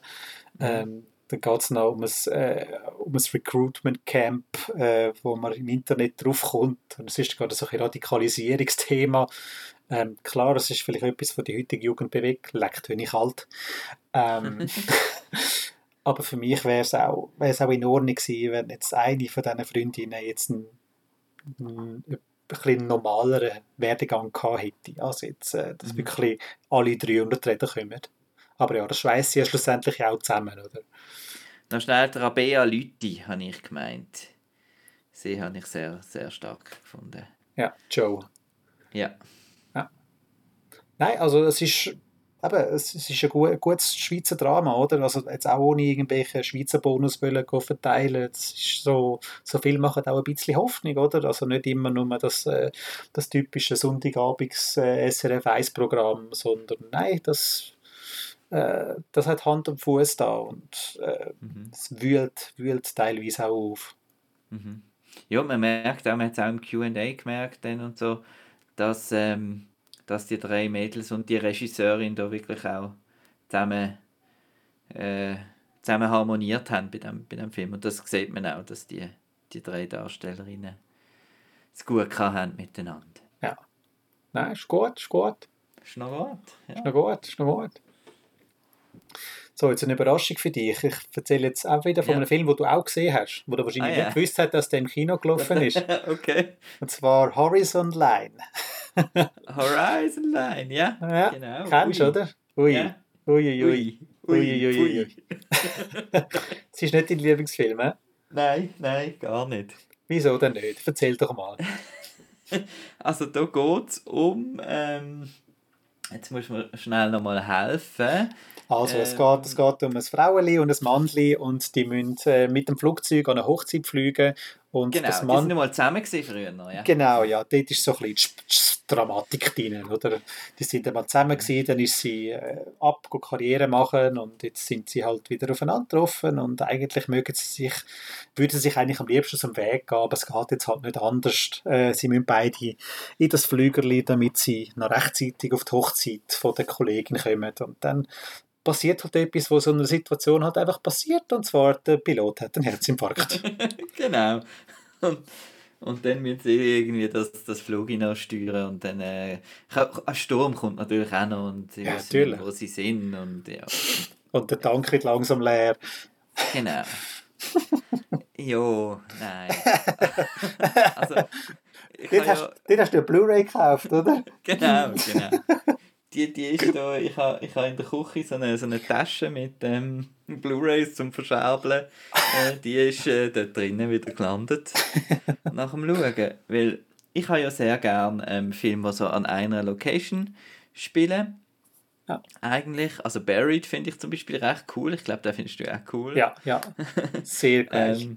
Mhm. Ähm, dann geht es noch um ein, äh, um ein Recruitment Camp, äh, wo man im Internet draufkommt. Und es ist gerade so ein Radikalisierungsthema. Ähm, klar, es ist vielleicht etwas, was die heutige Jugend bewegt. Leckt, wenn ich alt. Ähm, aber für mich wäre es auch, auch in Ordnung gewesen, wenn jetzt eine von diesen Freundinnen jetzt ein, ein, ein bisschen normaleren Werdegang gehabt hätte. Also jetzt, äh, dass mhm. wirklich alle 300 Reden kommen. Aber ja, das schweißt sie ja schlussendlich auch zusammen, oder? Noch schnell die Rabea Lütti, habe ich gemeint. Sie habe ich sehr, sehr stark gefunden. Ja, Joe. Ja. ja. Nein, also es ist, eben, es ist ein, gut, gutes Schweizer Drama, oder? Also jetzt auch ohne irgendwelche Schweizer Bonus verteilen. Es ist so, so viel macht auch ein bisschen Hoffnung, oder? Also nicht immer nur das, äh, das typische Sonntagabends äh, SRF 1 Programm, sondern nein, das äh, das hat Hand und Fuß da und äh, mhm. es wühlt, wühlt teilweise auch auf. Mhm. Ja, man merkt auch, man hat es auch im Q&A gemerkt dann und so, dass, ähm, dass die drei Mädels und die Regisseurin da wirklich auch zusammen, äh, zusammen harmoniert haben bei dem, bei dem Film. Und das sieht man auch, dass die, die drei Darstellerinnen es gut haben miteinander. Ja. Nein, ist gut, ist gut. Ist noch gut. Ja. Ist noch gut, ist noch gut. So, jetzt eine Überraschung für dich. Ich erzähle jetzt auch wieder von ja. einem Film, den du auch gesehen hast, wo du wahrscheinlich ah, ja. nicht gewusst hast, dass der im Kino gelaufen ist. okay. Und zwar Horizon Line. Horizon Line, ja. ja genau. Kennst du, oder? Ui. Ja. Ui, ui, ui. Ui, ui, ui. ui. Es ist nicht dein Lieblingsfilm, eh? Nein, nein, gar nicht. Wieso denn nicht? Erzähl doch mal. also da geht es um... Ähm, jetzt muss man schnell nochmal helfen. Also es, ähm, geht, es geht um ein Frauenli und ein Mannli und die müssen äh, mit dem Flugzeug an eine Hochzeit fliegen. Und genau, das Mann... die sind mal zusammen früher noch, ja. Genau, ja, dort ist so ein bisschen Dramatik drin, oder? Die sind einmal zusammen gewesen, dann ist sie äh, ab, Karriere machen und jetzt sind sie halt wieder aufeinander getroffen und eigentlich mögen sie sich, würden sie sich eigentlich am liebsten aus dem Weg gehen, aber es geht jetzt halt nicht anders. Äh, sie müssen beide in das Flügerli, damit sie noch rechtzeitig auf die Hochzeit von der Kollegin kommen und dann passiert halt etwas, wo so eine Situation halt einfach passiert, und zwar der Pilot hat einen Herzinfarkt. genau. Und, und dann müssen sie irgendwie das, das Flug steuern und dann äh, ein Sturm kommt natürlich auch noch und sie ja, wissen, nicht, wo sie sind und ja. Und der Tank wird langsam leer. Genau. jo, nein. also, dort, hast, ja... dort hast du eine Blu-ray gekauft, oder? genau, genau die, die ist da, ich habe ich ha in der Küche so eine, so eine Tasche mit ähm, Blu-Rays zum Verscherbeln. Äh, die ist äh, dort drinnen wieder gelandet. nach dem Schauen. Weil ich habe ja sehr gerne ähm, Filme, die so an einer Location spielen. Ja. Eigentlich, also Buried finde ich zum Beispiel recht cool. Ich glaube, den findest du auch cool. Ja, ja. Sehr geil. ähm,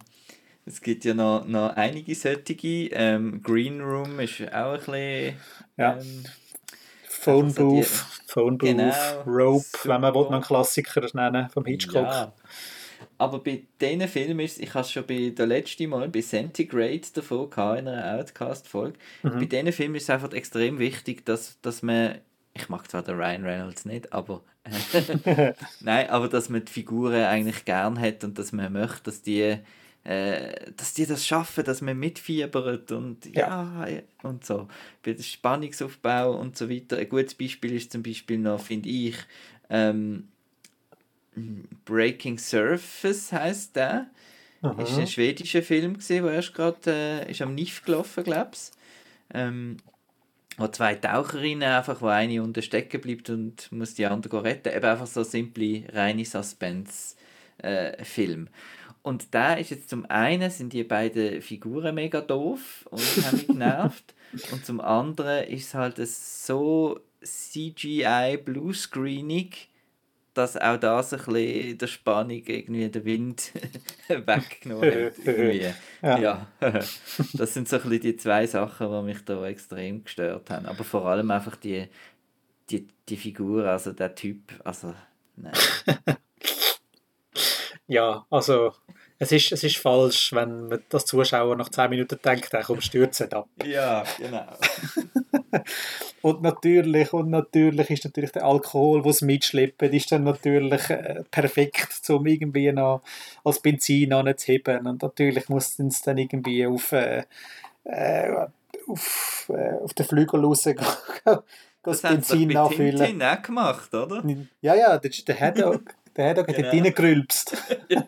es gibt ja noch, noch einige solche. Ähm, Green Room ist auch ein bisschen. Ja. Ähm, Phone Booth, Phone Booth, genau, Rope, super. wenn man will, einen Klassiker nennen vom Hitchcock. Ja. Aber bei diesen Filmen ist ich habe es schon bei der letzten Mal bei Centigrade davon gehabt, in einer Outcast-Folge. Mhm. Bei diesen Filmen ist es einfach extrem wichtig, dass, dass man, ich mag zwar den Ryan Reynolds nicht, aber nein, aber dass man die Figuren eigentlich gern hat und dass man möchte, dass die äh, dass die das schaffen, dass man mitfiebert und ja, ja und so. Bei dem Spannungsaufbau und so weiter. Ein gutes Beispiel ist zum Beispiel noch, finde ich, ähm, Breaking Surface heißt der. Aha. Ist ein schwedischer Film gesehen, der erst gerade äh, ist am NIF gelaufen, glaube ich. Ähm, wo zwei Taucherinnen einfach, wo eine unten stecken bleibt und muss die andere retten. Eben einfach so simple, reine Suspense-Film. Äh, und da ist jetzt zum einen sind die beiden Figuren mega doof und haben mich genervt. und zum anderen ist es halt so CGI Bluescreenig, dass auch das ein bisschen der Spannung irgendwie der Wind weggenommen hat. Irgendwie. ja. ja. das sind so ein bisschen die zwei Sachen, die mich da extrem gestört haben. Aber vor allem einfach die, die, die Figur, also der Typ, also nein. Ja, also Es ist, es ist falsch, wenn man das Zuschauer nach 10 Minuten denkt, dann kommt stürzen ab. Ja, genau. und natürlich, und natürlich ist natürlich der Alkohol, was mitschleppen, ist dann natürlich äh, perfekt, um irgendwie noch als Benzin anzuheben. Und natürlich muss es dann irgendwie auf, äh, äh, auf, äh, auf den Flügel rausgehen. das, das Benzin nachfüllen. Das haben auch gemacht, oder? Ja, ja, der, der Haddock, der genau. hat dort reingerülpst. ja.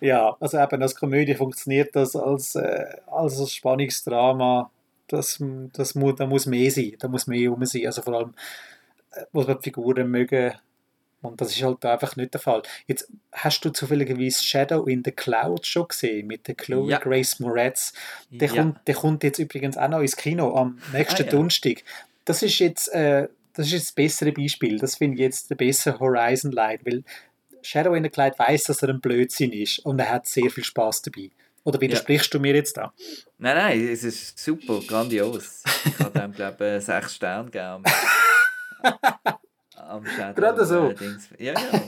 ja, also eben als Komödie funktioniert das als, äh, als Spannungsdrama. Das, das muss, da muss mehr sein, da muss mehr rum sein. Also vor allem äh, muss man die Figuren mögen. Und das ist halt einfach nicht der Fall. Jetzt hast du zufälligerweise Shadow in the Cloud schon gesehen mit der Chloe ja. Grace Moretz. Der, ja. kommt, der kommt jetzt übrigens auch noch ins Kino am nächsten ah, ja. Donnerstag. Das ist jetzt äh, das ist jetzt das bessere Beispiel. Das finde ich jetzt der bessere Horizon Light, weil Shadow in the Cloud weiß, dass er ein Blödsinn ist und er hat sehr viel Spaß dabei. Oder widersprichst ja. du mir jetzt da? Nein, nein, es ist super, grandios. Ich habe dem, glaube ich, sechs Sterne gegeben. Am Shadow. Gerade so. Äh, ja, ja.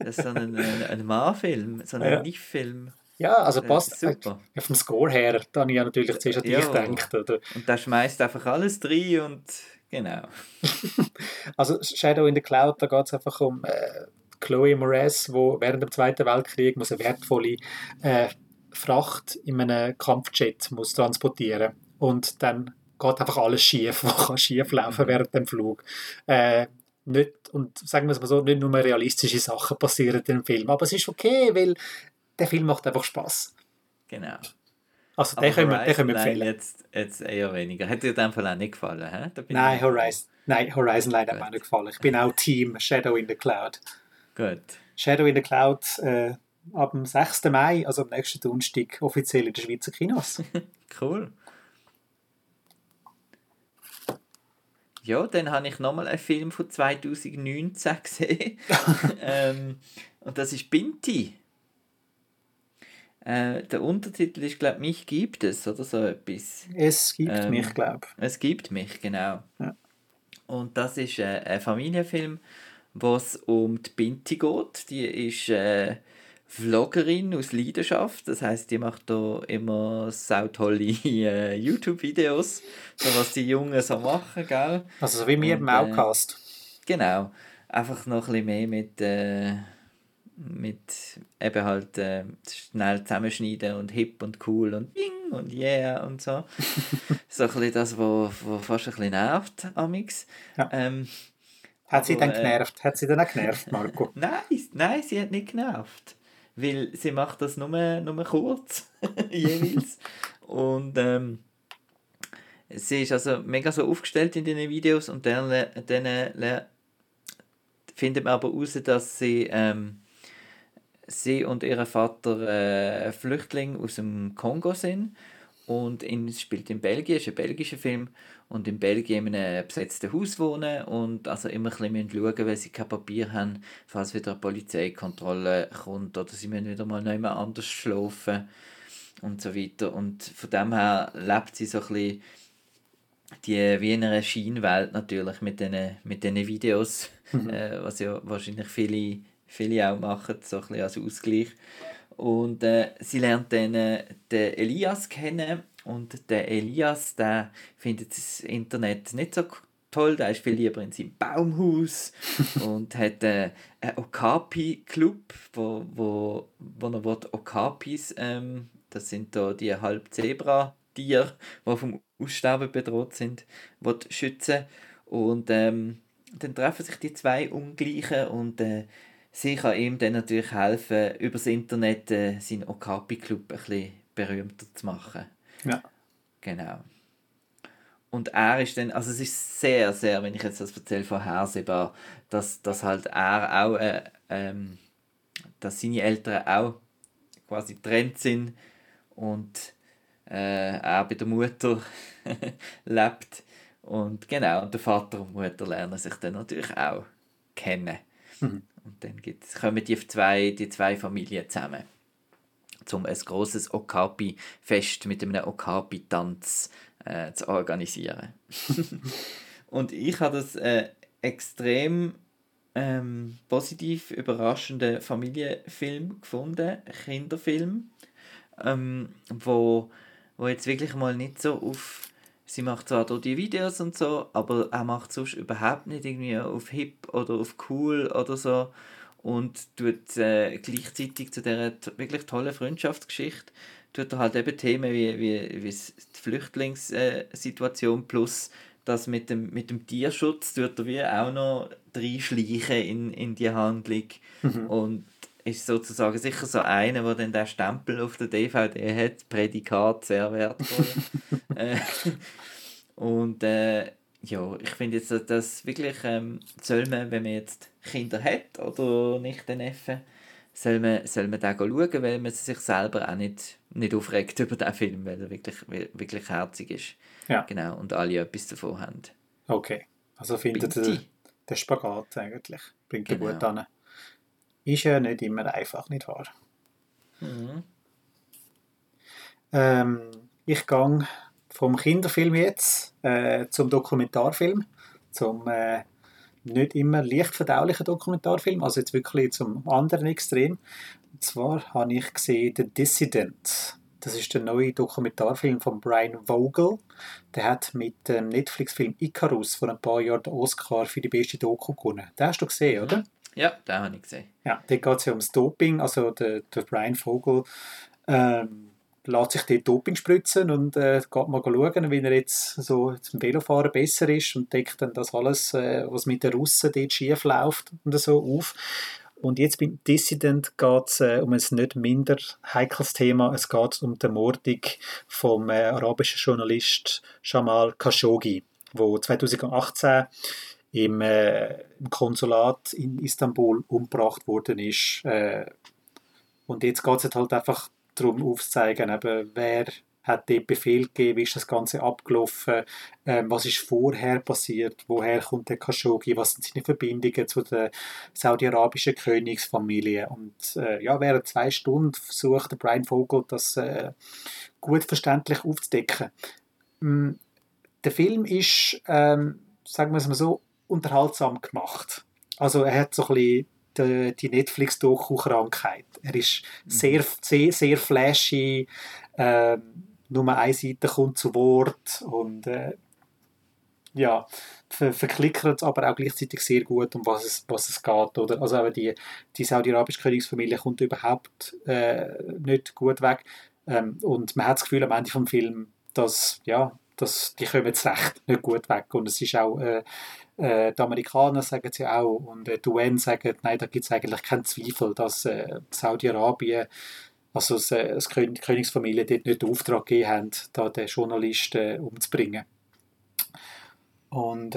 Das ist so ein, ein, ein Mann-Film, so ein ja. Nicht-Film. Ja, also passt super. Ja, vom Score her, da habe ich ja natürlich zuerst an dich gedacht. Oder? Und der schmeißt einfach alles rein und genau. also Shadow in the Cloud, da geht es einfach um äh, Chloe Moretz, wo während dem Zweiten Weltkrieg muss eine wertvolle äh, Fracht in einem Kampfjet muss transportieren und dann geht einfach alles schief, was kann schief laufen mhm. während dem Flug. Äh, nicht, und sagen wir es mal so, nicht nur realistische Sachen passieren in dem Film, aber es ist okay, weil der Film macht einfach Spaß. Genau. Also den können, wir, den können wir empfehlen. Jetzt, jetzt eher weniger. Hat dir in dem Fall auch nicht gefallen? He? Nein, Horizon, nein, Horizon Line hat mir nicht gefallen. Ich bin auch Team Shadow in the Cloud. Gut. Shadow in the Cloud äh, ab dem 6. Mai, also am nächsten Donnerstag, offiziell in den Schweizer Kinos. cool. Ja, dann habe ich nochmal einen Film von 2019 gesehen. ähm, und das ist Binti. Äh, der Untertitel ist, glaube ich, Mich gibt es oder so etwas. Es gibt ähm, mich, glaube ich. Es gibt mich, genau. Ja. Und das ist äh, ein Familienfilm wo es um die Binti geht. Die ist äh, Vloggerin aus Leidenschaft. Das heißt, die macht da immer sau tolle äh, YouTube-Videos, so was die Jungen so machen, gell? Also so wie wir im Outcast. Äh, genau. Einfach noch ein bisschen mehr mit, äh, mit eben halt äh, schnell zusammenschneiden und hip und cool und bing und yeah und so. so ein bisschen das, was fast ein bisschen nervt, amix. Ja. Ähm, hat sie dann äh, genervt? Hat sie dann auch genervt, Marco? nein, nein, sie hat nicht genervt. Weil sie macht das nur, nur kurz, jeweils. und ähm, sie ist also mega so aufgestellt in den Videos und dann, dann äh, findet man aber heraus, dass sie, ähm, sie und ihr Vater äh, Flüchtlinge aus dem Kongo sind. Und in, spielt in Belgien, ist ein belgischer Film. Und in Belgien in einem besetzten Haus wohnen und also immer ein bisschen schauen, weil sie kein Papier haben, falls wieder eine Polizeikontrolle kommt oder sie müssen wieder mal nicht mehr anders schlafen und so weiter. Und von dem her lebt sie so ein bisschen die wie in einer Scheinwelt natürlich mit diesen mit den Videos, mhm. äh, was ja wahrscheinlich viele, viele auch machen, so ein bisschen als Ausgleich. Und äh, sie lernt dann äh, den Elias kennen. Und der Elias, der findet das Internet nicht so toll, der ist viel lieber in seinem Baumhaus und hat äh, einen Okapi-Club, wo, wo, wo er will Okapis, ähm, das sind da die Halb-Zebra-Tiere, die vom Aussterben bedroht sind, will schützen. Und ähm, dann treffen sich die zwei Ungleichen und äh, sie kann ihm dann natürlich helfen, über das Internet äh, seinen Okapi-Club ein bisschen berühmter zu machen. Ja. Genau. Und er ist dann, also es ist sehr, sehr, wenn ich jetzt das erzähle, vorhersehbar, dass, dass halt er auch, äh, ähm, dass seine Eltern auch quasi getrennt sind und äh, er bei der Mutter lebt. Und genau, und der Vater und Mutter lernen sich dann natürlich auch kennen. Mhm. Und dann gibt's, kommen die zwei, die zwei Familien zusammen, um ein großes Okapi-Fest mit einem Okapi-Tanz äh, zu organisieren. und ich habe das äh, extrem ähm, positiv überraschenden Familienfilm gefunden, Kinderfilm, ähm, wo, wo jetzt wirklich mal nicht so auf sie macht zwar dort die Videos und so, aber er macht sonst überhaupt nicht irgendwie auf hip oder auf cool oder so und tut äh, gleichzeitig zu dieser wirklich tollen Freundschaftsgeschichte tut er halt eben Themen wie, wie, wie die Flüchtlingssituation plus das mit dem, mit dem Tierschutz tut er wie auch noch reinschleichen in, in die Handlung mhm. und ist sozusagen sicher so einer, der dann den Stempel auf der DVD hat, Prädikat sehr wertvoll. äh, und äh, ja, ich finde jetzt, dass das wirklich ähm, soll man, wenn man jetzt Kinder hat oder nicht den Neffen, soll man, soll man den schauen, weil man sich selber auch nicht, nicht aufregt über den Film, weil er wirklich, wirklich herzig ist. Ja. Genau, und alle etwas davon haben. Okay, also findet ihr den Spagat eigentlich, bringt genau. gut an. Ist ja nicht immer einfach, nicht wahr? Mhm. Ähm, ich gehe vom Kinderfilm jetzt äh, zum Dokumentarfilm, zum äh, nicht immer leicht verdaulichen Dokumentarfilm, also jetzt wirklich zum anderen Extrem. Und zwar habe ich gesehen The Dissident. Das ist der neue Dokumentarfilm von Brian Vogel. Der hat mit dem Netflix-Film Icarus vor ein paar Jahren den Oscar für die beste Doku gewonnen. Den hast du gesehen, oder? Ja, den habe ich gesehen. Ja, da geht es ja ums Doping. Also der, der Brian Vogel ähm, lässt sich dort Doping spritzen und äh, geht mal schauen, wie er jetzt so zum Velofahren besser ist und deckt dann das alles, äh, was mit den Russen dort schief läuft und so auf. Und jetzt beim Dissident geht es äh, um ein nicht minder heikles Thema. Es geht um die Ermordung vom äh, arabischen Journalist Jamal Khashoggi, der 2018 im, äh, im, Konsulat in Istanbul umgebracht worden ist. Äh, und jetzt geht es halt einfach darum aufzuzeigen, eben, wer hat den Befehl gegeben, wie ist das Ganze abgelaufen, ähm, was ist vorher passiert, woher kommt der Khashoggi, was sind seine Verbindungen zu der saudi-arabischen Königsfamilie. Und äh, ja, während zwei Stunden versucht Brian Vogel das äh, gut verständlich aufzudecken. Ähm, der Film ist, ähm, sagen wir es mal so, unterhaltsam gemacht. Also er hat so ein bisschen die, die Netflix-Doku-Krankheit. Er ist mhm. sehr, sehr, sehr flashy, äh, nur eine Seite kommt zu Wort und äh, ja, ver verklickert aber auch gleichzeitig sehr gut, um was es, was es geht. Oder? Also aber die, die saudi-arabische Königsfamilie kommt überhaupt äh, nicht gut weg. Ähm, und man hat das Gefühl am Ende des Films, dass, ja, dass die kommen jetzt recht nicht gut weg. Und es ist auch äh, äh, die Amerikaner sagen es ja auch und äh, die UN sagen, nein, da gibt es eigentlich keinen Zweifel, dass äh, Saudi-Arabien, also das, äh, das Kön die Königsfamilie dort nicht den Auftrag gegeben haben, da den Journalisten äh, umzubringen. Und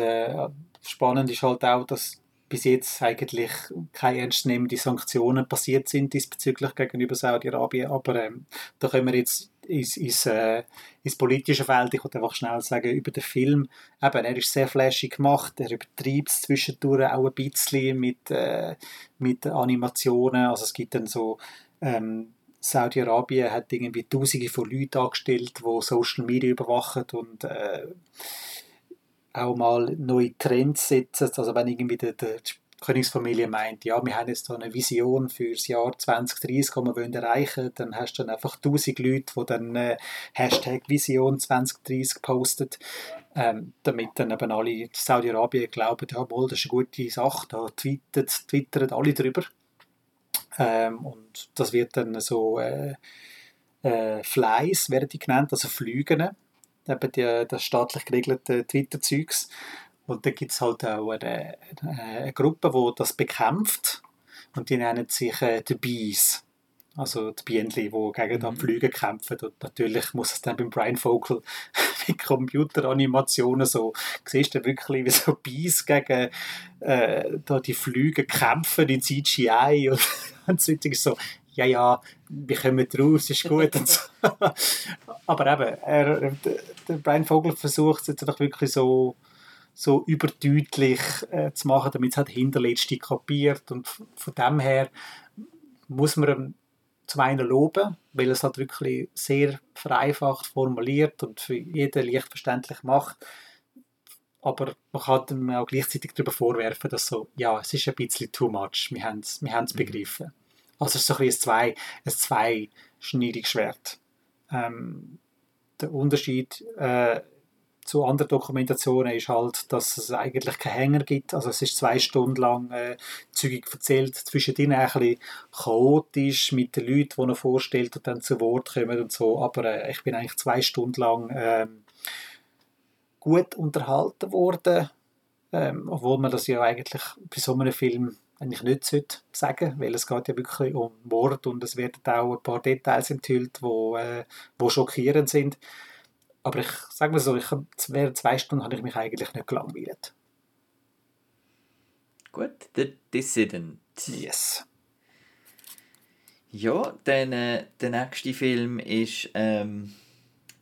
spannend ist halt auch, dass bis jetzt eigentlich keine ernstzunehmende Sanktionen passiert sind diesbezüglich gegenüber Saudi-Arabien, aber ähm, da können wir jetzt ins, ins, äh, ins politische Feld. Ich wollte einfach schnell sagen, über den Film, eben, er ist sehr flashig gemacht, er übertreibt es zwischendurch auch ein bisschen mit, äh, mit Animationen, also es gibt dann so ähm, Saudi-Arabien hat irgendwie Tausende von Leuten angestellt, die Social Media überwachen und äh, auch mal neue Trends setzen. Also wenn irgendwie der, der Königsfamilie meint, ja, wir haben jetzt da eine Vision für das Jahr 2030, die wir wollen erreichen dann hast du dann einfach tausend Leute, die dann äh, Hashtag Vision 2030 postet, ähm, damit dann eben alle in Saudi-Arabien glauben, ja, wohl, das ist eine gute Sache, da twittern, twittern alle drüber. Ähm, und das wird dann so äh, äh, Flies, werden die genannt, also Flügen, eben die, das staatlich geregelte Twitter-Zeugs. Und da gibt es halt auch eine, eine, Gruppe, die das bekämpft. Und die nennen sich äh, die Bees. Also die Bienen, die gegen mhm. Flüge kämpfen. Und natürlich muss es dann beim Brian Vogel mit Computeranimationen so, siehst du wirklich, wie so Bees gegen äh, da die Flüge kämpfen in CGI. Und, und so, so, ja, ja, wir kommen raus, ist gut. so. Aber eben, er, der Brian Vogel versucht es jetzt einfach wirklich so so überdeutlich äh, zu machen, damit es halt Hinterletzte kapiert. Und von dem her muss man ihm zum einen loben, weil es halt wirklich sehr vereinfacht formuliert und für jeden leicht verständlich macht. aber man kann ihm auch gleichzeitig darüber vorwerfen, dass so, ja, es ist ein bisschen too much, wir haben es wir haben's mhm. begriffen. Also es ist so ein, ein, zwei, ein zweischneidiges Schwert. Ähm, der Unterschied äh, zu anderen Dokumentationen ist halt, dass es eigentlich keinen Hänger gibt. Also es ist zwei Stunden lang äh, zügig erzählt, zwischendrin ein bisschen chaotisch mit den Leuten, die er vorstellt und dann zu Wort kommen und so. Aber äh, ich bin eigentlich zwei Stunden lang äh, gut unterhalten worden, ähm, obwohl man das ja eigentlich bei so einem Film eigentlich nicht sagen sollte, weil es geht ja wirklich um Mord und es werden auch ein paar Details enthüllt, wo, äh, wo schockierend sind. Aber ich sage mal so, ich, während zwei Stunden habe ich mich eigentlich nicht gelangweilt. Gut, The Dissident. Yes. Ja, dann äh, der nächste Film ist ähm,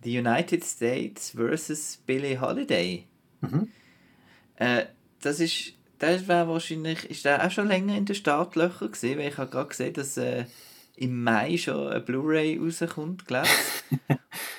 The United States vs. Billie Holiday. Mhm. Äh, das ist, das war wahrscheinlich, ist der auch schon länger in den Startlöchern gewesen, weil ich habe gerade gesehen, dass äh, im Mai schon eine Blu-ray rauskommt, glaube ich.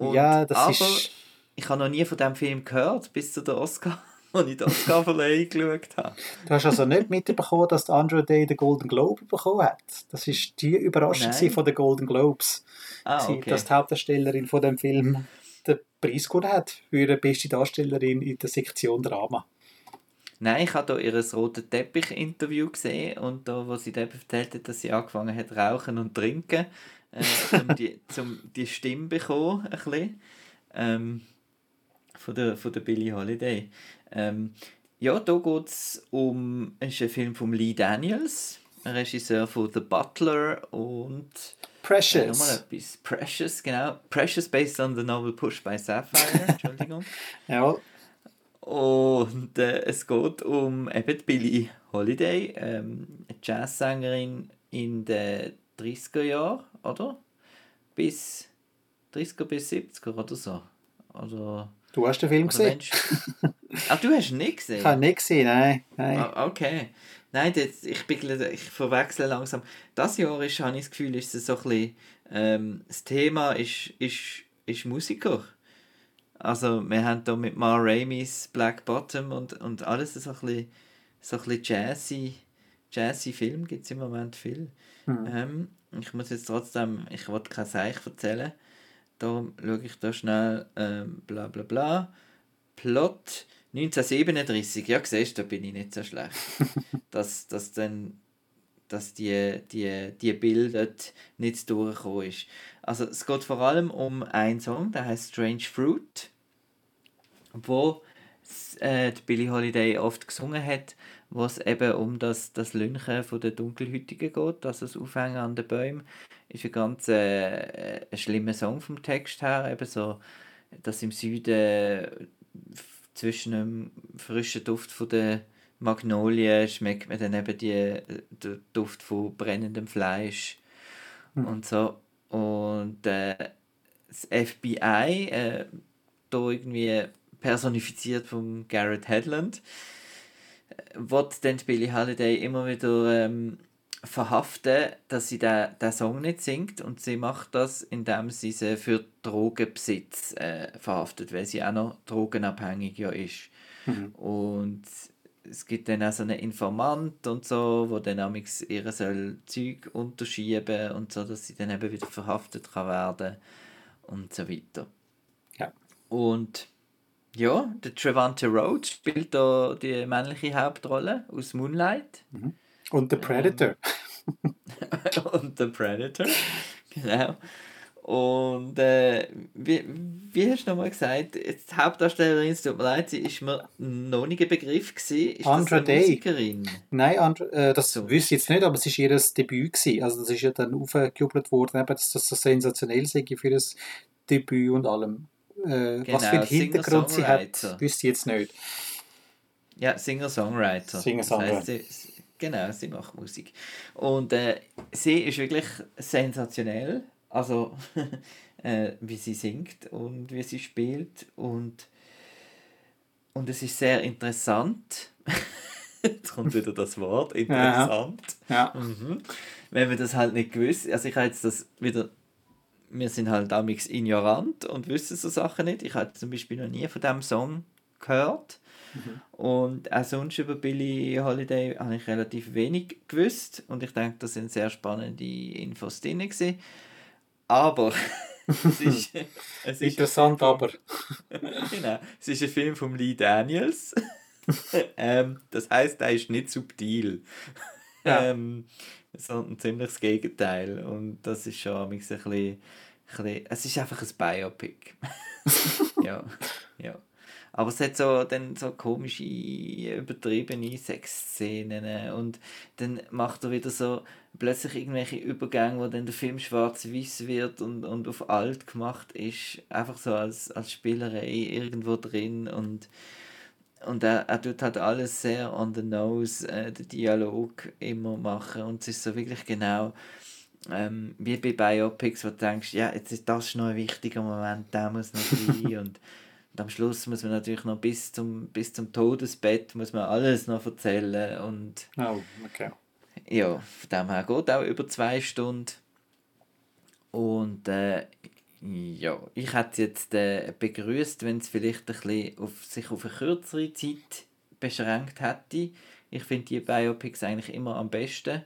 Und, ja, das aber ist... ich habe noch nie von diesem Film gehört, bis zu der Oscar, als ich die Oscar-Verleihung geschaut habe. Du hast also nicht mitbekommen, dass Andrew Day den Golden Globe bekommen hat? Das war die Überraschung von den Golden Globes. Ah, okay. Dass die Hauptdarstellerin von dem Film den Preis gewonnen hat für die beste Darstellerin in der Sektion Drama. Nein, ich habe hier ihr roten Teppich-Interview gesehen und da, wo sie eben erzählt hat, dass sie angefangen hat rauchen und trinken, äh, um, die, um die Stimme bekommen, ein bisschen, ähm, von, der, von der Billie Holiday. Ähm, ja, da geht es um, es ist ein Film von Lee Daniels, Regisseur von The Butler und Precious. Äh, nochmal etwas. Precious, genau. Precious based on the novel Push by Sapphire, Entschuldigung. ja. Und äh, es geht um eben Billie Holiday, ähm, Jazzsängerin in den 30er Jahren oder? Bis 30er bis 70er oder so. Oder, du hast den Film gesehen? Ach, du hast ihn nicht gesehen? Ich habe ihn nicht gesehen, nein. nein. Ah, okay. Nein, das, ich, ich verwechsle langsam. Das Jahr ist, habe ich das Gefühl, ist es so ein bisschen, ähm, das Thema ist, ist, ist Musiker. Also wir haben hier mit Ma Raimis Black Bottom und, und alles so ein bisschen, so ein bisschen jazzy, jazzy Film gibt es im Moment viel. Mhm. Ähm, ich muss jetzt trotzdem, ich wollte kein Seich erzählen, darum schaue ich da schnell, ähm, bla bla bla. Plot 1937, ja siehst da bin ich nicht so schlecht. dass, dass dann dass die, die, die Bilder nicht durchgekommen ist. Also es geht vor allem um einen Song, der heißt Strange Fruit, wo äh, die Billie Holiday oft gesungen hat wo es eben um das, das Lynchen von der Dunkelhütigen geht, also das Aufhängen an den Bäumen, ist ein ganz äh, ein schlimmer Song vom Text her, eben so, dass im Süden zwischen dem frischen Duft von der Magnolie schmeckt man dann eben die, den Duft von brennendem Fleisch mhm. und so. Und äh, das FBI, äh, da irgendwie personifiziert von Garrett Hedlund, wird dann Billie Holiday immer wieder ähm, verhaften, dass sie den, den Song nicht singt und sie macht das, indem sie sie für Drogenbesitz äh, verhaftet, weil sie auch noch drogenabhängig ja ist. Mhm. Und es gibt dann auch so einen Informant und so, wo dann amix ihre soll Zeug unterschieben und so, dass sie dann eben wieder verhaftet kann werden und so weiter. Ja. Und ja, der Trevante Rhodes spielt da die männliche Hauptrolle aus Moonlight. Mhm. Und The Predator. Ähm, und The Predator, genau. Und äh, wie, wie hast du nochmal gesagt, die Hauptdarstellerin, es tut mir leid, sie ist mir noch nicht ein Begriff gewesen. Ist Andra das eine Day. Musikerin? Nein, Andra, äh, das so. wüsste ich jetzt nicht, aber es war ihr Debüt. Gewesen. Also das ist ja dann aufgejubelt worden, eben, dass das so sensationell sei für das Debüt und allem. Äh, genau, was für einen Hintergrund sie hat, wüsste ich jetzt nicht. Ja, Singer-Songwriter. Singer-Songwriter. Das heißt, sie, genau, sie macht Musik. Und äh, sie ist wirklich sensationell, also äh, wie sie singt und wie sie spielt und, und es ist sehr interessant. Jetzt kommt wieder das Wort, interessant. Ja. ja. Mhm. Wenn man das halt nicht gewusst, also ich habe jetzt das wieder wir sind halt damals ignorant und wissen so Sachen nicht. Ich hatte zum Beispiel noch nie von diesem Song gehört. Mhm. Und auch sonst über Billie Holiday habe ich relativ wenig gewusst. Und ich denke, da sind sehr spannende Infos drin. Gewesen. Aber es ist, es ist Interessant, aber. genau. Es ist ein Film von Lee Daniels. ähm, das heißt, er ist nicht subtil. Ja. ähm, sondern ziemlich das Gegenteil. Und das ist schon ein bisschen, ein bisschen es ist einfach ein Biopic. ja, ja. Aber es hat so, dann so komische, übertriebene Sexszenen und dann macht er wieder so plötzlich irgendwelche Übergänge, wo dann der Film schwarz-weiß wird und, und auf alt gemacht ist, einfach so als, als Spielerei irgendwo drin und und er, er tut halt alles sehr on the nose, äh, den Dialog immer machen. Und es ist so wirklich genau ähm, wie bei Biopics, wo du denkst, ja, jetzt ist das noch ein wichtiger Moment, der muss noch rein. Und, und am Schluss muss man natürlich noch bis zum, bis zum Todesbett muss man alles noch erzählen. Und oh, okay. ja, von dem her geht auch über zwei Stunden. Und äh, ja, ich hätte jetzt äh, begrüßt, wenn es vielleicht ein bisschen auf, sich auf eine kürzere Zeit beschränkt hätte. Ich finde die Biopics eigentlich immer am besten.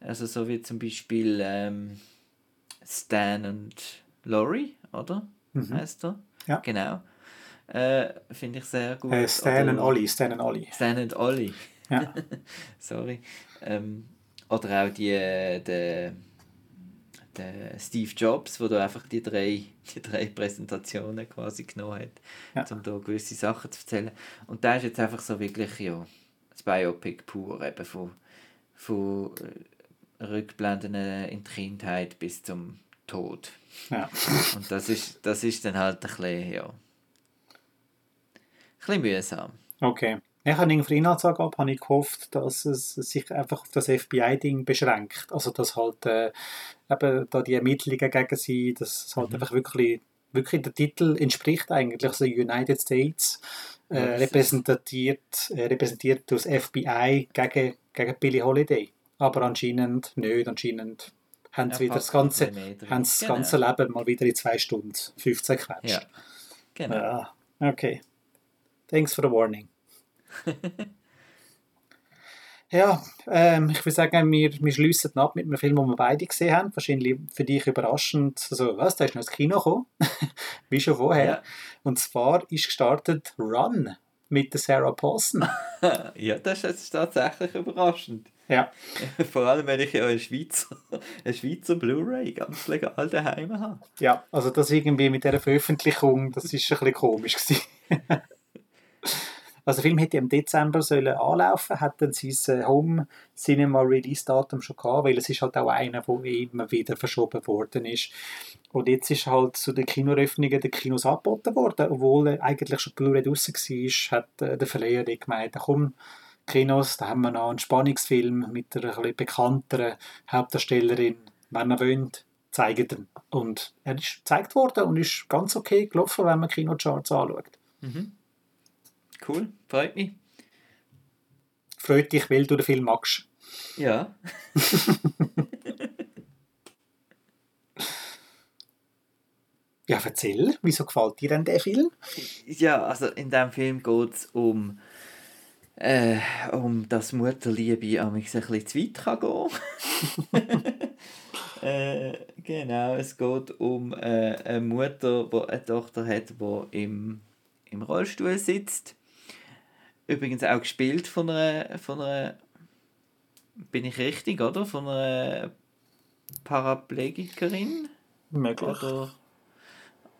Also so wie zum Beispiel ähm, Stan und Laurie, oder? Mhm. Heißt er? Ja. Genau. Äh, finde ich sehr gut. Äh, Stan oder, und Ollie, Stan und Ollie. Stan und Ollie. Ja. Sorry. Ähm, oder auch die, äh, die der Steve Jobs, wo da einfach die drei, die drei Präsentationen quasi genommen hat, ja. um da gewisse Sachen zu erzählen. Und da ist jetzt einfach so wirklich ja, das Biopic pur, eben von, von äh, Rückblenden in die Kindheit bis zum Tod. Ja. Und das ist, das ist dann halt ein bisschen, ja, ein bisschen mühsam. Okay. Ich habe in der Inhaltsangabe habe ich gehofft, dass es sich einfach auf das FBI-Ding beschränkt. Also, dass halt äh, eben da die Ermittlungen gegen sie, dass es halt mhm. einfach wirklich, wirklich der Titel entspricht eigentlich. Also United States äh, repräsentiert, äh, repräsentiert das FBI gegen, gegen Billie Holiday. Aber anscheinend nicht, anscheinend haben sie wieder das ganze, haben das genau. ganze Leben mal wieder in zwei Stunden 15 gequetscht. Ja, genau. Ja, okay. Thanks for the warning. ja, ähm, ich würde sagen, wir, wir schließen ab mit einem Film, den wir beide gesehen haben. Wahrscheinlich für dich überraschend. Also, was, da ist noch ins Kino gekommen. Wie schon vorher. Ja. Und zwar ist gestartet Run mit der Sarah Paulson. ja, das ist tatsächlich überraschend. Ja. Vor allem, wenn ich ja eine Schweizer, eine Schweizer Blu-ray ganz legal daheim habe. Ja, also das irgendwie mit dieser Veröffentlichung, das ist ein bisschen komisch gewesen. Also der Film hätte im Dezember sollen anlaufen, hat dann sein äh, Home Cinema Release Datum schon gehabt, weil es ist halt auch einer, der immer wieder verschoben worden ist. Und jetzt ist halt zu den Kinoeröffnungen der Kinos angeboten worden, obwohl eigentlich schon Blu-ray draussen war, hat äh, der Verleiher gemeint, komm, Kinos, da haben wir noch einen Spannungsfilm mit einer ein bekannteren Hauptdarstellerin, wenn ihr wollt, zeigen ihn. Und er ist gezeigt worden und ist ganz okay gelaufen, wenn man Kinocharts anschaut. Mhm. Cool, freut mich. Freut dich, weil du den Film magst. Ja. ja, erzähl, wieso gefällt dir denn der Film? Ja, also in diesem Film geht es um, äh, um dass Mutterliebe an mich ein bisschen zu weit kann gehen äh, Genau, es geht um äh, eine Mutter, die eine Tochter hat, die im, im Rollstuhl sitzt Übrigens auch gespielt von einer, von einer bin ich richtig, oder? Von einer Paraplegikerin? Möglich. Oder,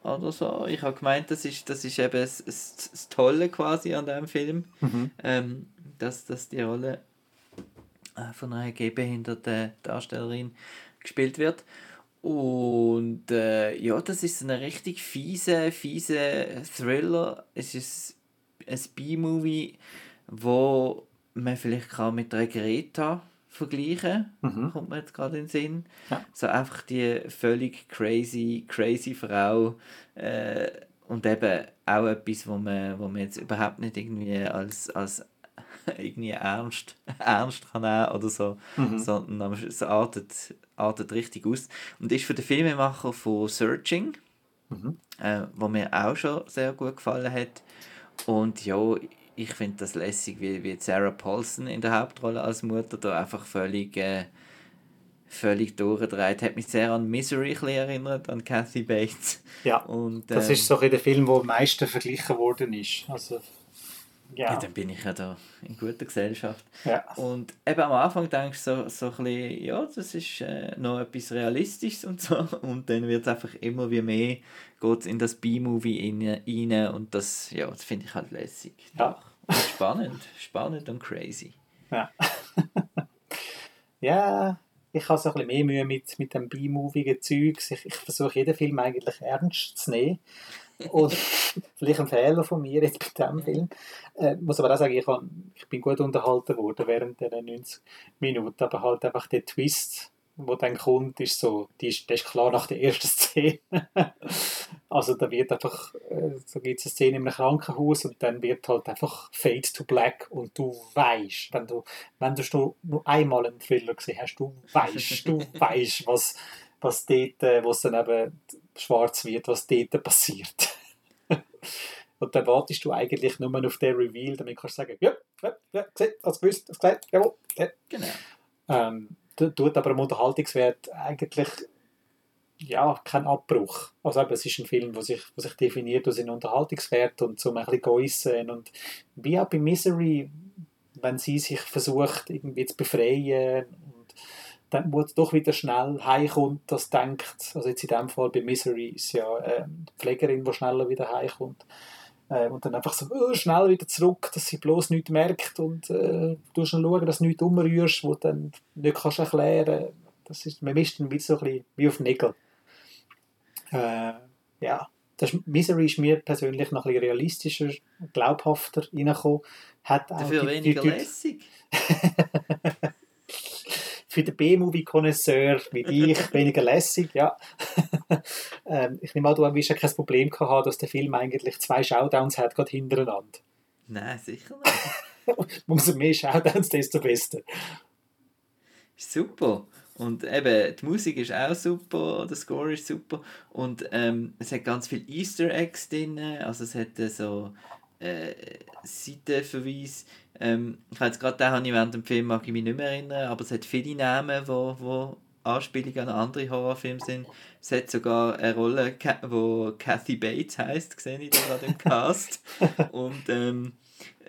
oder so. Ich habe gemeint, das ist, das ist eben das, das, das Tolle quasi an diesem Film, mhm. ähm, dass, dass die Rolle äh, von einer gehbehinderten Darstellerin gespielt wird. Und äh, ja, das ist ein richtig fiese, fiese Thriller. Es ist ein B-Movie, wo man vielleicht kann mit einer Greta vergleichen, mhm. kommt mir jetzt gerade in den Sinn. Ja. So einfach die völlig crazy, crazy Frau äh, und eben auch etwas, wo man, wo man jetzt überhaupt nicht irgendwie als, als irgendwie ernst, ernst kann nehmen oder so, mhm. sondern es artet, artet richtig aus. Und ist für den Filmemacher von Searching, mhm. äh, wo mir auch schon sehr gut gefallen hat Und ja, ich finde das lässig, wie, wie Sarah Paulson in der Hauptrolle als Mutter da einfach völlig, äh, völlig durchdreht. Hat mich sehr an Misery erinnert, an Kathy Bates. Ja, Und, das ähm, ist so ein der Film, der am meisten verglichen worden ist. Also, ja. ja. dann bin ich ja da in guter Gesellschaft. ja. Und eben am Anfang denkst du so, so ein bisschen, ja, das ist äh, noch etwas Realistisches und so. Und dann wird es einfach immer wie mehr, geht in das B-Movie rein, und das, ja, das finde ich halt lässig. Ja. Und spannend, spannend und crazy. Ja. ja, ich habe so ein bisschen mehr Mühe mit, mit dem B-movigen Zeugs. Ich, ich versuche jeden Film eigentlich ernst zu nehmen. Und vielleicht ein Fehler von mir jetzt bei diesem Film. Äh, muss aber auch sagen, ich, habe, ich bin gut unterhalten worden während der 90 Minuten. Aber halt einfach der Twist, der dann kommt, ist so, die ist, der ist klar nach der ersten Szene. also da wird einfach, äh, so gibt es eine Szene in einem Krankenhaus und dann wird halt einfach Fade to Black und du weißt, wenn du, wenn du nur, nur einmal einen Thriller gesehen hast, du weißt, du weißt, was, was dort, äh, wo es dann eben schwarz wird, was dort passiert. Und dann wartest du eigentlich nur auf den Reveal, damit kannst du sagen, ja, ja, ja, gesehen, hast gewusst, hast gesagt, jawohl. Ja. Genau. Ähm, tu- tut aber im Unterhaltungswert eigentlich ja, kein Abbruch. Also eben, es ist ein Film, der sich, sich definiert durch seinen Unterhaltungswert und zum ein bisschen geissen. Und wie auch bei Misery, wenn sie sich versucht, irgendwie zu befreien dann es doch wieder schnell heimkommt, das denkt, also jetzt in dem Fall bei Misery ist ja ähm, die Pflegerin, die schneller wieder heimkommt. Äh, und dann einfach so äh, schnell wieder zurück, dass sie bloß nichts merkt und äh, du dann schauen, dass du nichts umrührst, wo du dann nicht kannst erklären das ist, Man mischt dann wie so ein bisschen wie auf Nägel. Äh, ja, das ist, Misery ist mir persönlich noch ein bisschen realistischer, glaubhafter reingekommen. Hat auch Dafür die- die- weniger die- lässig. für den B-Movie-Konnoisseur wie dich weniger lässig, ja. ähm, ich nehme an, du wirst ja kein Problem gehabt dass der Film eigentlich zwei Shoutdowns hat, gerade hintereinander. Nein, sicher nicht. Umso mehr Shoutdowns, desto besser. Super. Und eben, die Musik ist auch super, der Score ist super. Und ähm, es hat ganz viele Easter Eggs drin. Also es hat äh, so äh, Seitenverweise. Ähm, ich jetzt gerade den habe ich während dem Film mag ich mich nicht mehr erinnern, aber es hat viele Namen, wo, wo Anspielungen an andere Horrorfilme sind. Es hat sogar eine Rolle, wo Kathy Bates heißt, sehe ich da gerade im Cast. Und ähm,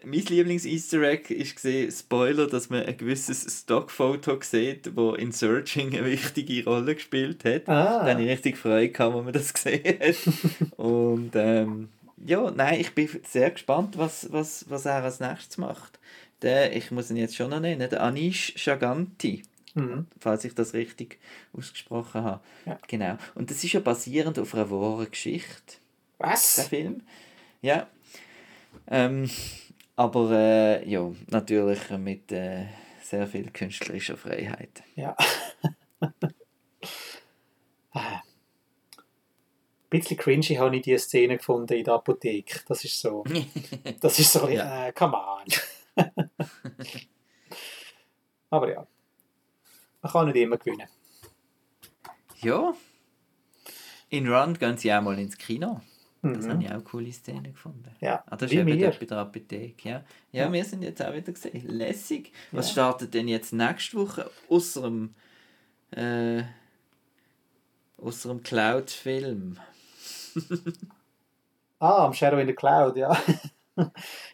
mein Lieblings-Easter Egg ist gesehen, Spoiler, dass man ein gewisses Stockfoto sieht, wo in Searching eine wichtige Rolle gespielt hat. Ah. Da habe ich richtig Freude gehabt, als man das gesehen hat. Und ähm, ja, nein, ich bin sehr gespannt, was, was, was er als nächstes macht. Der, ich muss ihn jetzt schon noch nennen, der Anish Shaganti, Mhm. falls ich das richtig ausgesprochen habe. Ja. Genau. Und das ist ja basierend auf einer wahren Geschichte der Was? Film. Ja. Ähm, aber äh, ja, natürlich mit äh, sehr viel künstlerischer Freiheit. Ja. Ah. Ein bisschen cringy habe ich die Szene gefunden in der Apotheke. Das ist so. Das ist so, Ja. äh, come on. Aber ja. Man kann nicht immer gewinnen. Ja. In Run gehen sie auch mal ins Kino. Das Mhm. habe ich auch eine coole Szene gefunden. Ja, Ah, das ist eben dort bei der Apotheke. Ja. Ja, Ja. wir sind jetzt auch wieder gesehen. Lässig. Was Ja. startet denn jetzt nächste Woche? Außer dem, äh, außer dem Cloud-Film. Ah, am Shadow in the Cloud, ja.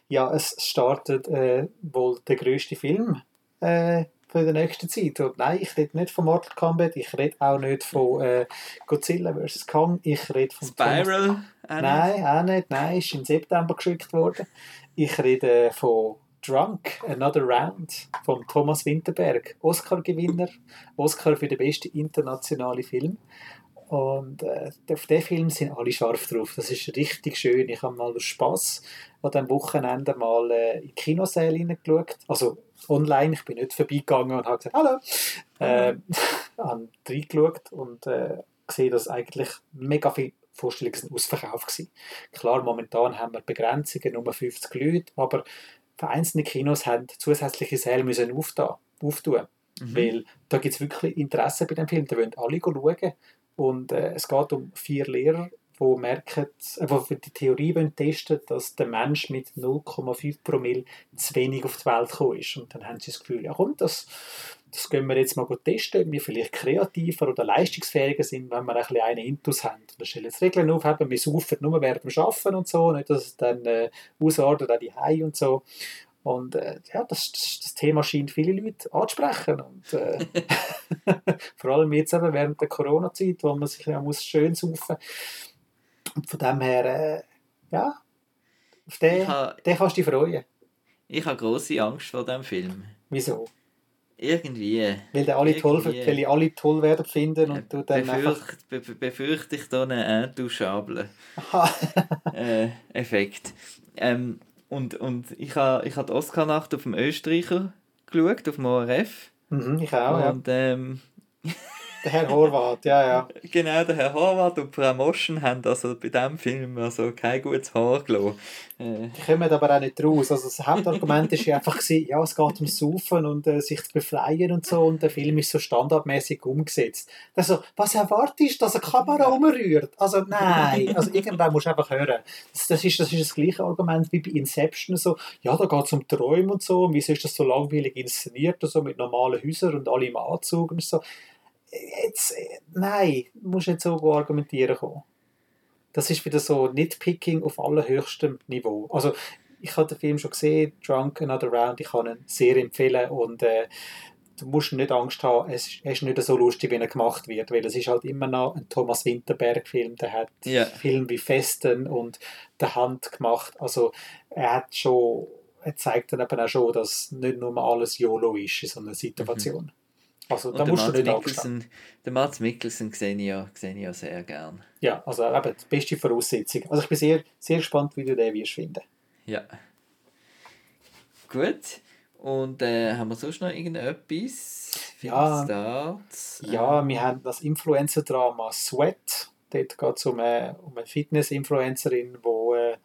ja, es startet äh, wohl der grösste Film äh, für die nächste Zeit. Und nein, ich rede nicht von Mortal Kombat, ich rede auch nicht von äh, Godzilla vs. Kong, ich rede von Thomas- Spiral? nicht? Nein, auch nicht. Nein, ist im September geschickt worden. Ich rede von Drunk, Another Round von Thomas Winterberg, Oscar-Gewinner, Oscar für den besten internationalen Film. Und äh, auf den Film sind alle scharf drauf. Das ist richtig schön. Ich habe mal aus Spass an diesem Wochenende mal äh, in die Kinosäle hineingeschaut. Also online. Ich bin nicht vorbeigegangen und habe gesagt, hallo. Äh, habe reingeschaut und äh, gesehen, dass eigentlich mega viele Vorstellungen sind ausverkauft waren. Klar, momentan haben wir Begrenzungen, nur 50 Leute, aber vereinzelte Kinos haben zusätzliche Säle müssen auftun, auftun. Mhm. Weil da gibt es wirklich Interesse bei dem Film. Da wollen alle schauen. Und äh, es geht um vier Lehrer, die merken, äh, wo die Theorie wollen testen dass der Mensch mit 0,5 Promille zu wenig auf die Welt gekommen ist. Und dann haben sie das Gefühl, ja komm, das, das können wir jetzt mal testen, ob wir vielleicht kreativer oder leistungsfähiger sind, wenn wir ein bisschen einen Intus haben. Da stellen jetzt Regeln auf, haben, wir saufen nur während dem Arbeiten und so, nicht, dass es dann äh, ausordnet auch die Hause und so. Und äh, ja, das, das, das, Thema scheint viele Leute anzusprechen. Und, äh, vor allem jetzt eben während der Corona-Zeit, wo man sich ja muss schön saufen Und von dem her, äh, ja, auf den, ha, den kannst du dich freuen. Ich habe große Angst vor diesem Film. Wieso? Irgendwie. Weil, die alle toll, weil die alle toll werden finden und du dann befürcht, einfach... Be befürchte ich da einen intouchable äh, Effekt. Ähm, und, und ich habe ich ha die Oscar-Nacht auf dem Österreicher geschaut, auf dem ORF. Mhm, ich auch, und, ja. Ähm, der Herr Horvath, ja, ja. Genau, der Herr Horvath und Frau Moschen haben also bei diesem Film also kein gutes Haar gelassen. Äh. Die kommen aber auch nicht raus. Also das Hauptargument war einfach, ja, es geht ums Saufen und äh, sich zu befreien und so und der Film ist so standardmäßig umgesetzt. Also, was erwartest du, dass eine Kamera umrührt? Also nein, also irgendwann musst du einfach hören. Das, das, ist, das ist das gleiche Argument wie bei Inception, so, ja, da geht es um Träume und so und wieso ist das so langweilig inszeniert und so mit normalen Häusern und alle im Anzug und so jetzt, nein, du musst nicht so argumentieren kommen. Das ist wieder so Nitpicking auf allerhöchstem Niveau. Also, ich habe den Film schon gesehen, Drunk Another Round, ich kann ihn sehr empfehlen und äh, du musst nicht Angst haben, es ist nicht so lustig, wie er gemacht wird, weil es ist halt immer noch ein Thomas Winterberg-Film, der hat yeah. Filme wie Festen und der Hand gemacht, also er hat schon, er zeigt dann eben auch schon, dass nicht nur alles YOLO ist in so einer Situation. Mhm. Also da musst du nicht Mikkelsen, Den Mats Mikkelsen sehe ich, ja, sehe ich ja sehr gern. Ja, also eben die beste Voraussetzung. Also ich bin sehr, sehr gespannt, wie du den wirst finden. Ja. Gut. Und äh, haben wir sonst noch irgendetwas? Ja, Starts? ja, wir haben das Influencer-Drama Sweat. Dort geht es um eine, um eine Fitness-Influencerin, die äh,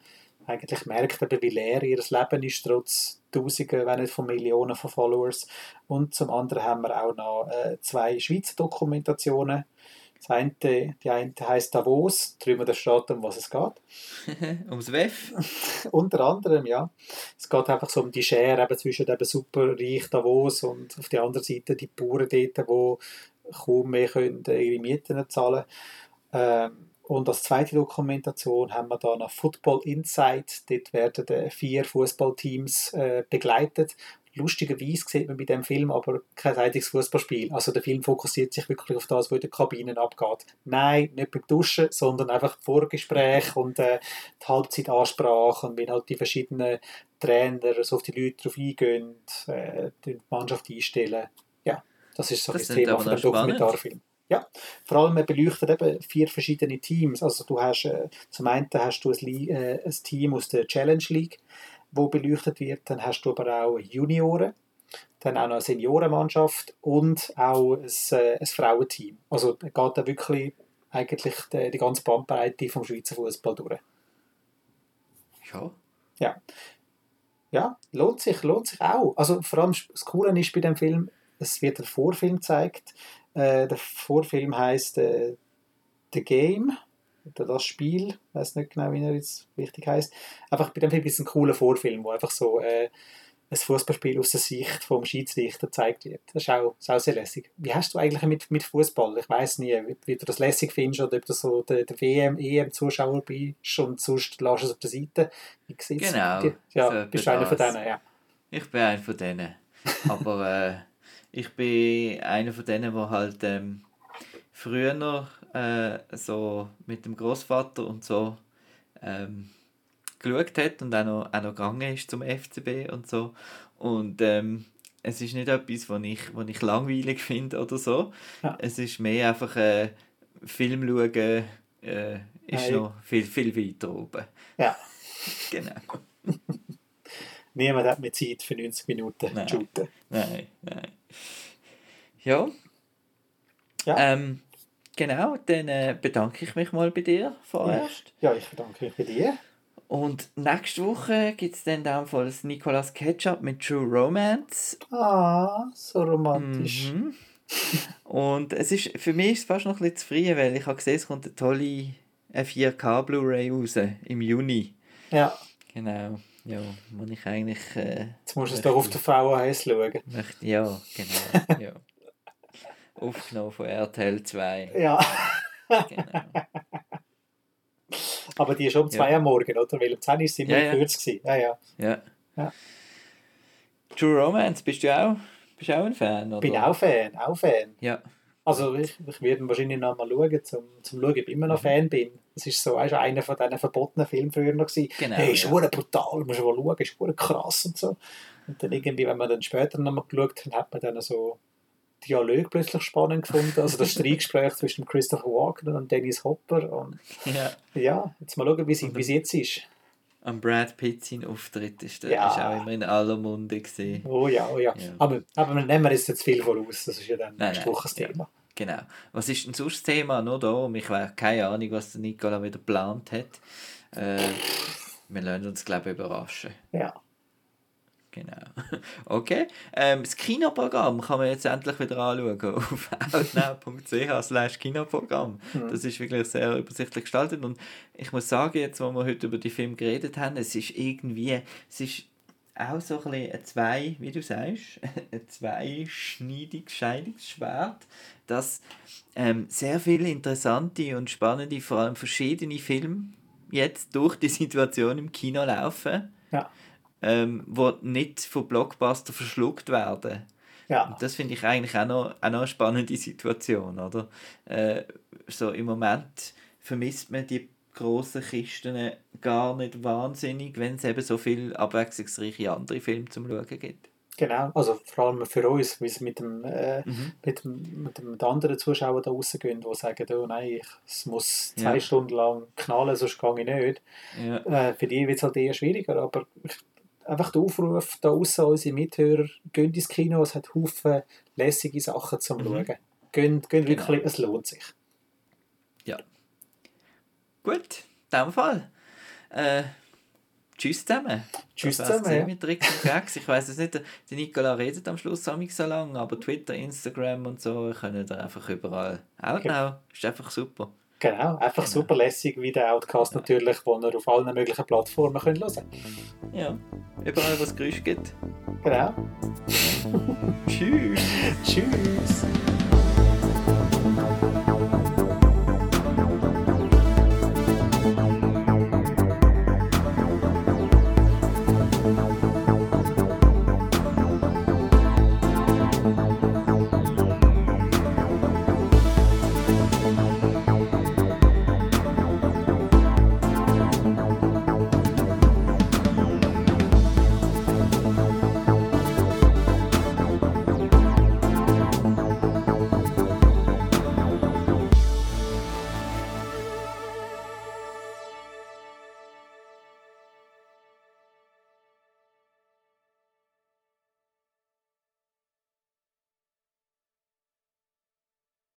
eigentlich merkt, eben, wie leer ihr Leben ist, trotz Tausenden, wenn nicht von Millionen von Followers. Und zum anderen haben wir auch noch äh, zwei Schweizer Dokumentationen. Das eine, die eine heisst Davos, drüber da steht, um was es geht. Ums WEF? Unter anderem, ja. Es geht einfach so um die Schere eben zwischen eben superreich Davos und auf der anderen Seite die Bauern dort, die kaum mehr können, äh, ihre Mieten zahlen können. Ähm, und als zweite Dokumentation haben wir da noch Football Insight. Dort werden vier Fußballteams äh, begleitet. Lustigerweise sieht man bei dem Film aber kein einziges Fußballspiel. Also der Film fokussiert sich wirklich auf das, was in den Kabinen abgeht. Nein, nicht beim Duschen, sondern einfach Vorgespräch und äh, die Halbzeitansprache und wenn halt die verschiedenen Trainer so auf die Leute drauf eingehen, äh, die Mannschaft einstellen. Ja, das ist so das, das Thema von dem Dokumentarfilm. Ja, vor allem er beleuchtet eben vier verschiedene Teams. Also du hast äh, zum einen hast du ein, äh, ein, Team aus der Challenge League, wo beleuchtet wird. Dann hast du aber auch Junioren, dann auch noch eine Seniorenmannschaft und auch ein, äh, ein Frauenteam. Also geht da wirklich eigentlich die, die ganze Bandbreite vom Schweizer Fußball durch. Ja. Ja. Ja, lohnt sich, lohnt sich auch. Also vor allem das Coole ist bei dem Film, es wird ein Vorfilm gezeigt äh, der Vorfilm heißt äh, The Game oder das Spiel, ich weiß nicht genau, wie er jetzt richtig heißt. Einfach bei dem Film ist es ein cooler Vorfilm, wo einfach so äh, ein Fußballspiel aus der Sicht vom Schiedsrichter gezeigt wird. Das ist auch, ist auch sehr lässig. Wie hast du eigentlich mit, mit Fußball? Ich weiß nie, wie, wie, du das lässig findest oder ob du so der, der WM, EM-Zuschauer bist und sonst lässt es auf der Seite. Wie genau. Ja, so bist du einer von denen, ja. Ich bin einer von denen. Aber äh, ich bin einer von denen, der halt ähm, früher noch äh, so mit dem Großvater und so ähm, geschaut hat und auch noch, auch noch gegangen ist zum FCB und so. Und ähm, es ist nicht etwas, was ich, was ich langweilig finde oder so. Ja. Es ist mehr einfach äh, Film schauen, äh, ist Nein. noch viel, viel weiter oben. Ja. genau. Niemand hat mehr Zeit für 90 Minuten nein. shooten. Nein, nein. Ja. ja. Ähm, genau, dann äh, bedanke ich mich mal bei dir vorerst. Ja, ich bedanke mich bei dir. Und nächste Woche gibt es dann in Fall das Nicolas Ketchup mit True Romance. Ah, so romantisch. Mhm. Und es ist, für mich ist es fast noch ein bisschen zu früh, weil ich habe gesehen, es kommt eine tolle eine 4K Blu-ray raus im Juni. Ja. Genau. Ja, muss ich eigentlich. Äh, Jetzt musst du es doch auf der VHS schauen. möchte, ja, genau. ja. Aufgenommen von RTL 2. Ja. Genau. Aber die ist um 2 Ja. am Morgen, oder? Weil um 10 Uhr sind wir Ja, ja. gewesen. Ja, ja. Ja. Ja. True Romance, bist du auch, bist auch ein Fan? Oder? Bin auch Fan, auch Fan. Ja. Also ich, ich werde ihn wahrscheinlich noch mal schauen, zum, zum schauen, ob ich immer noch Mhm. Fan bin. Es ist so, weißt, einer von diesen verbotenen Filmen früher noch gewesen. Genau, hey, ist ja. brutal, musst du mal schauen, ist krass und so. Und dann irgendwie, wenn man dann später noch mal geschaut hat, hat man dann so Dialog plötzlich spannend gefunden. Also das Streitgespräch zwischen Christopher Walken und Dennis Hopper. Und ja. ja, jetzt mal schauen, wie es jetzt ist. Am Brad Pitt sein Auftritt ist, der, Ja. ist auch immer in aller Munde gesehen. Oh ja, oh ja. Ja. Aber, aber wir nehmen jetzt zu viel voraus, das ist ja dann Nein, nächste nein. Thema. Genau. Was ist denn sonst das Thema? Nur da, ich habe keine Ahnung, was der Nicola wieder geplant hat. Äh, wir lassen uns, glaube ich, überraschen. Ja. Genau. Okay. Ähm, das Kinoprogramm kann man jetzt endlich wieder anschauen auf outnow.ch Kinoprogramm. Mhm. Das ist wirklich sehr übersichtlich gestaltet und ich muss sagen, jetzt wo wir heute über die Filme geredet haben, es ist irgendwie, es ist auch so ein bisschen ein zwei, wie du sagst, ein zweischneidiges Scheidungsschwert, dass ähm, sehr viele interessante und spannende, vor allem verschiedene Filme jetzt durch die Situation im Kino laufen Ja. Ähm, die nicht von Blockbuster verschluckt werden. Ja. Und das finde ich eigentlich auch noch, auch noch eine spannende Situation, oder? Äh, so im Moment vermisst man die grossen Kisten gar nicht wahnsinnig, wenn es eben so viele abwechslungsreiche andere Filme zum Schauen gibt. Genau, also vor allem für uns, wie es mit dem, äh, Mhm. mit dem, mit dem mit anderen Zuschauern da rausgehen, die sagen, oh nein, ich, es muss zwei Ja. Stunden lang knallen, sonst gehe ich nicht. Ja, Äh, für die wird es halt eher schwieriger, aber ich- einfach der Aufruf da aussen, unsere Mithörer, geht ins Kino, es hat Haufen lässige Sachen zum Mhm. Schauen. Geht, geht Genau. wirklich, es lohnt sich. gut, in dem Fall. Äh, tschüss zusammen. Tschüss Das zusammen, ja. Mit Tricks und Gags. Ich weiss es nicht, der Nicola redet am Schluss auch nicht so lange, aber Twitter, Instagram und so können ihr einfach überall. Outnow ist einfach super. Genau, einfach Genau. super lässig, wie der Outcast natürlich, wo ihr auf allen möglichen Plattformen könnt hören Ja, überall, wo es Geräusche gibt. Genau. Tschüss. Tschüss.